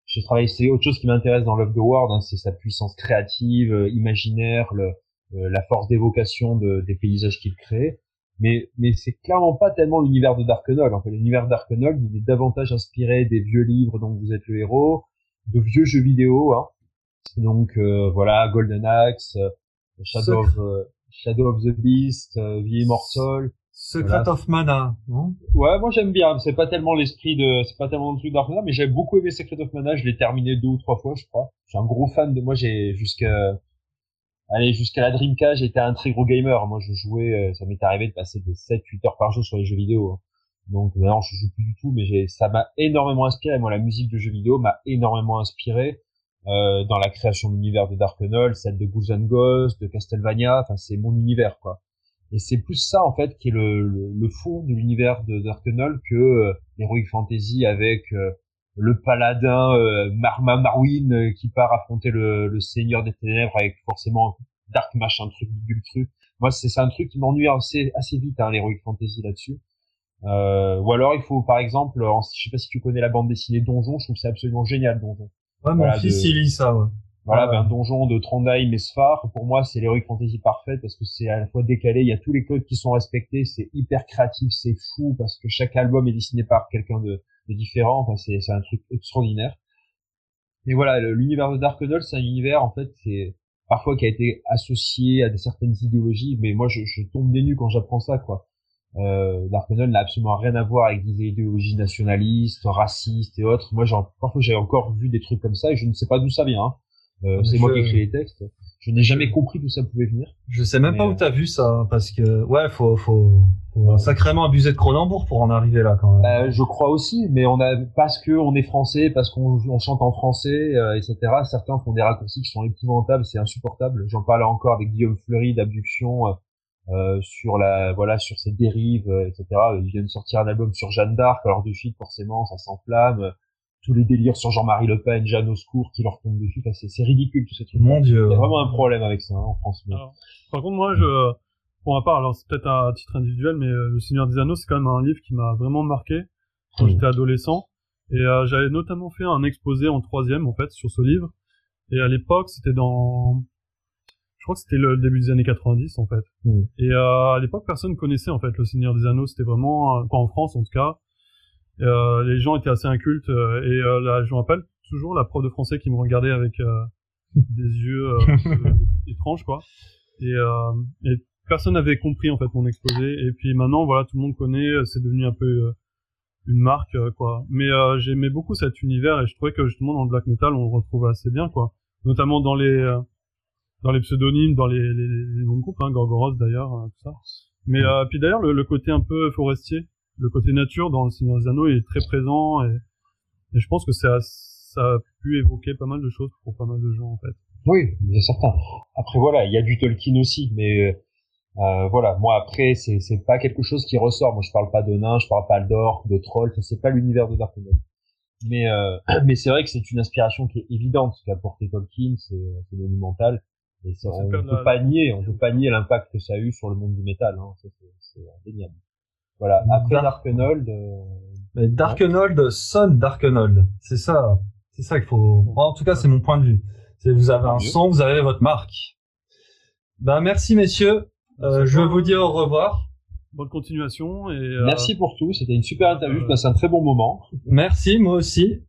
Je travaille, c'est autre chose qui m'intéresse dans l'œuvre de Howard, hein, c'est sa puissance créative, euh, imaginaire, le, la force d'évocation de, des paysages qu'il crée. Mais, mais c'est clairement pas tellement l'univers de Darkenold. En fait, l'univers Darkenold, il est davantage inspiré des vieux livres dont vous êtes le héros, de vieux jeux vidéo, hein, donc euh, voilà, Golden Axe, euh, Shadow of, euh, Shadow of the Beast, The Immortal.
Secret of Mana, non?
Ouais, moi j'aime bien. C'est pas tellement l'esprit de, c'est pas tellement le truc d'Ark mais j'ai beaucoup aimé Secret of Mana. Je l'ai terminé deux ou trois fois, je crois. Je suis un gros fan de. Moi, j'ai jusqu'à, allez, jusqu'à la Dreamcast, j'étais un très gros gamer. Moi, je jouais, ça m'est arrivé de passer des 7-8 heures par jour sur les jeux vidéo. Hein. Donc maintenant, je joue plus du tout, mais ça m'a énormément inspiré. Moi, la musique de jeux vidéo m'a énormément inspiré. Euh, dans la création de l'univers de Dark celle de Goose and Ghost, de Castlevania, enfin c'est mon univers quoi. Et c'est plus ça en fait qui est le, le, fond de l'univers de Dark que euh, Heroic Fantasy avec euh, le paladin euh, Marma Marwin euh, qui part affronter le, le Seigneur des Ténèbres avec forcément Dark machin truc bidule truc. Moi c'est un truc qui m'ennuie assez assez vite hein, l'Heroic Fantasy là-dessus. Euh, ou alors il faut par exemple, je sais pas si tu connais la bande dessinée Donjon, je trouve c'est absolument génial Donjon.
Ouais, mon fils, il lit ça, ouais.
Voilà, ben, Donjon de Trondheim et Sfar, pour moi, c'est l'heroic fantasy parfaite parce que c'est à la fois décalé, il y a tous les codes qui sont respectés, c'est hyper créatif, c'est fou parce que chaque album est dessiné par quelqu'un de, de, différent, enfin, c'est, c'est un truc extraordinaire. Et voilà, l'univers de Dark Noble, c'est un univers, en fait, c'est parfois qui a été associé à des certaines idéologies, mais moi, je, je tombe des nues quand j'apprends ça, quoi. Euh, Darkenol n'a absolument rien à voir avec des idéologies nationalistes, racistes et autres. Moi, parfois, j'ai encore vu des trucs comme ça et je ne sais pas d'où ça vient. Hein. Euh, c'est moi qui écris les textes. Je n'ai jamais compris d'où ça pouvait venir.
Je sais même pas où t'as vu ça, hein, parce que ouais, faut, faut, faut sacrément abuser de Cronenbourg pour en arriver là quand même.
Euh, je crois aussi, mais on a parce que on est français, parce qu'on on chante en français, euh, etc. Certains font des raccourcis qui sont épouvantables, c'est insupportable. J'en parlais encore avec Guillaume Fleury d'Abduction euh, euh, sur la voilà sur ses dérives euh, etc ils viennent sortir un album sur Jeanne d'Arc alors de suite forcément ça s'enflamme tous les délires sur Jean-Marie Le Pen Jeanne au secours qui leur tombent dessus enfin, c'est ridicule tout ces trucs
mon dieu
il y a vraiment un problème avec ça hein, en France
par contre moi je pour ma part alors c'est peut-être à titre individuel mais euh, Le Seigneur des Anneaux c'est quand même un livre qui m'a vraiment marqué quand j'étais adolescent et j'avais notamment fait un exposé en troisième en fait sur ce livre et à l'époque c'était dans je crois que c'était le début des années 90 en fait. Mm. Et euh, à l'époque, personne connaissait en fait le Seigneur des Anneaux. C'était vraiment, euh, pas en France en tout cas. Euh, les gens étaient assez incultes. Euh, et euh, là, je me rappelle toujours la prof de français qui me regardait avec des yeux étranges quoi. Et, et personne n'avait compris en fait mon exposé. Et puis maintenant, voilà, tout le monde connaît. C'est devenu un peu une marque quoi. Mais j'aimais beaucoup cet univers et je trouvais que justement dans le black metal, on le retrouve assez bien quoi. Notamment dans les dans les pseudonymes, dans les, les, les noms de groupe, hein, Gorgoros d'ailleurs, euh, tout ça. Mais euh, puis d'ailleurs le, le, côté un peu forestier, le côté nature dans le Seigneur des Anneaux est très présent et, et je pense que ça, ça a pu évoquer pas mal de choses pour pas mal de gens en fait.
Oui, bien certain. Après voilà, il y a du Tolkien aussi, mais euh, voilà, moi après c'est c'est pas quelque chose qui ressort. Moi je parle pas de nains, je parle pas d'orques, de trolls, c'est pas l'univers de Dark Mais euh, mais c'est vrai que c'est une inspiration qui est évidente qu'a apporté Tolkien, c'est monumental Et ça, on ne peut pas nier, on peut pas nier l'impact que ça a eu sur le monde du métal. Hein. C'est indéniable. Voilà. Après Darkenold. Euh...
Mais Darkenold sonne Darkenold. C'est ça. C'est ça qu'il faut. en tout cas, c'est mon point de vue. C'est vous avez un son, vous avez votre marque. Ben merci messieurs. Euh, je vous dis au revoir.
Bonne continuation et. Euh...
Merci pour tout. C'était une super interview. Je passe un très bon moment.
Merci moi aussi.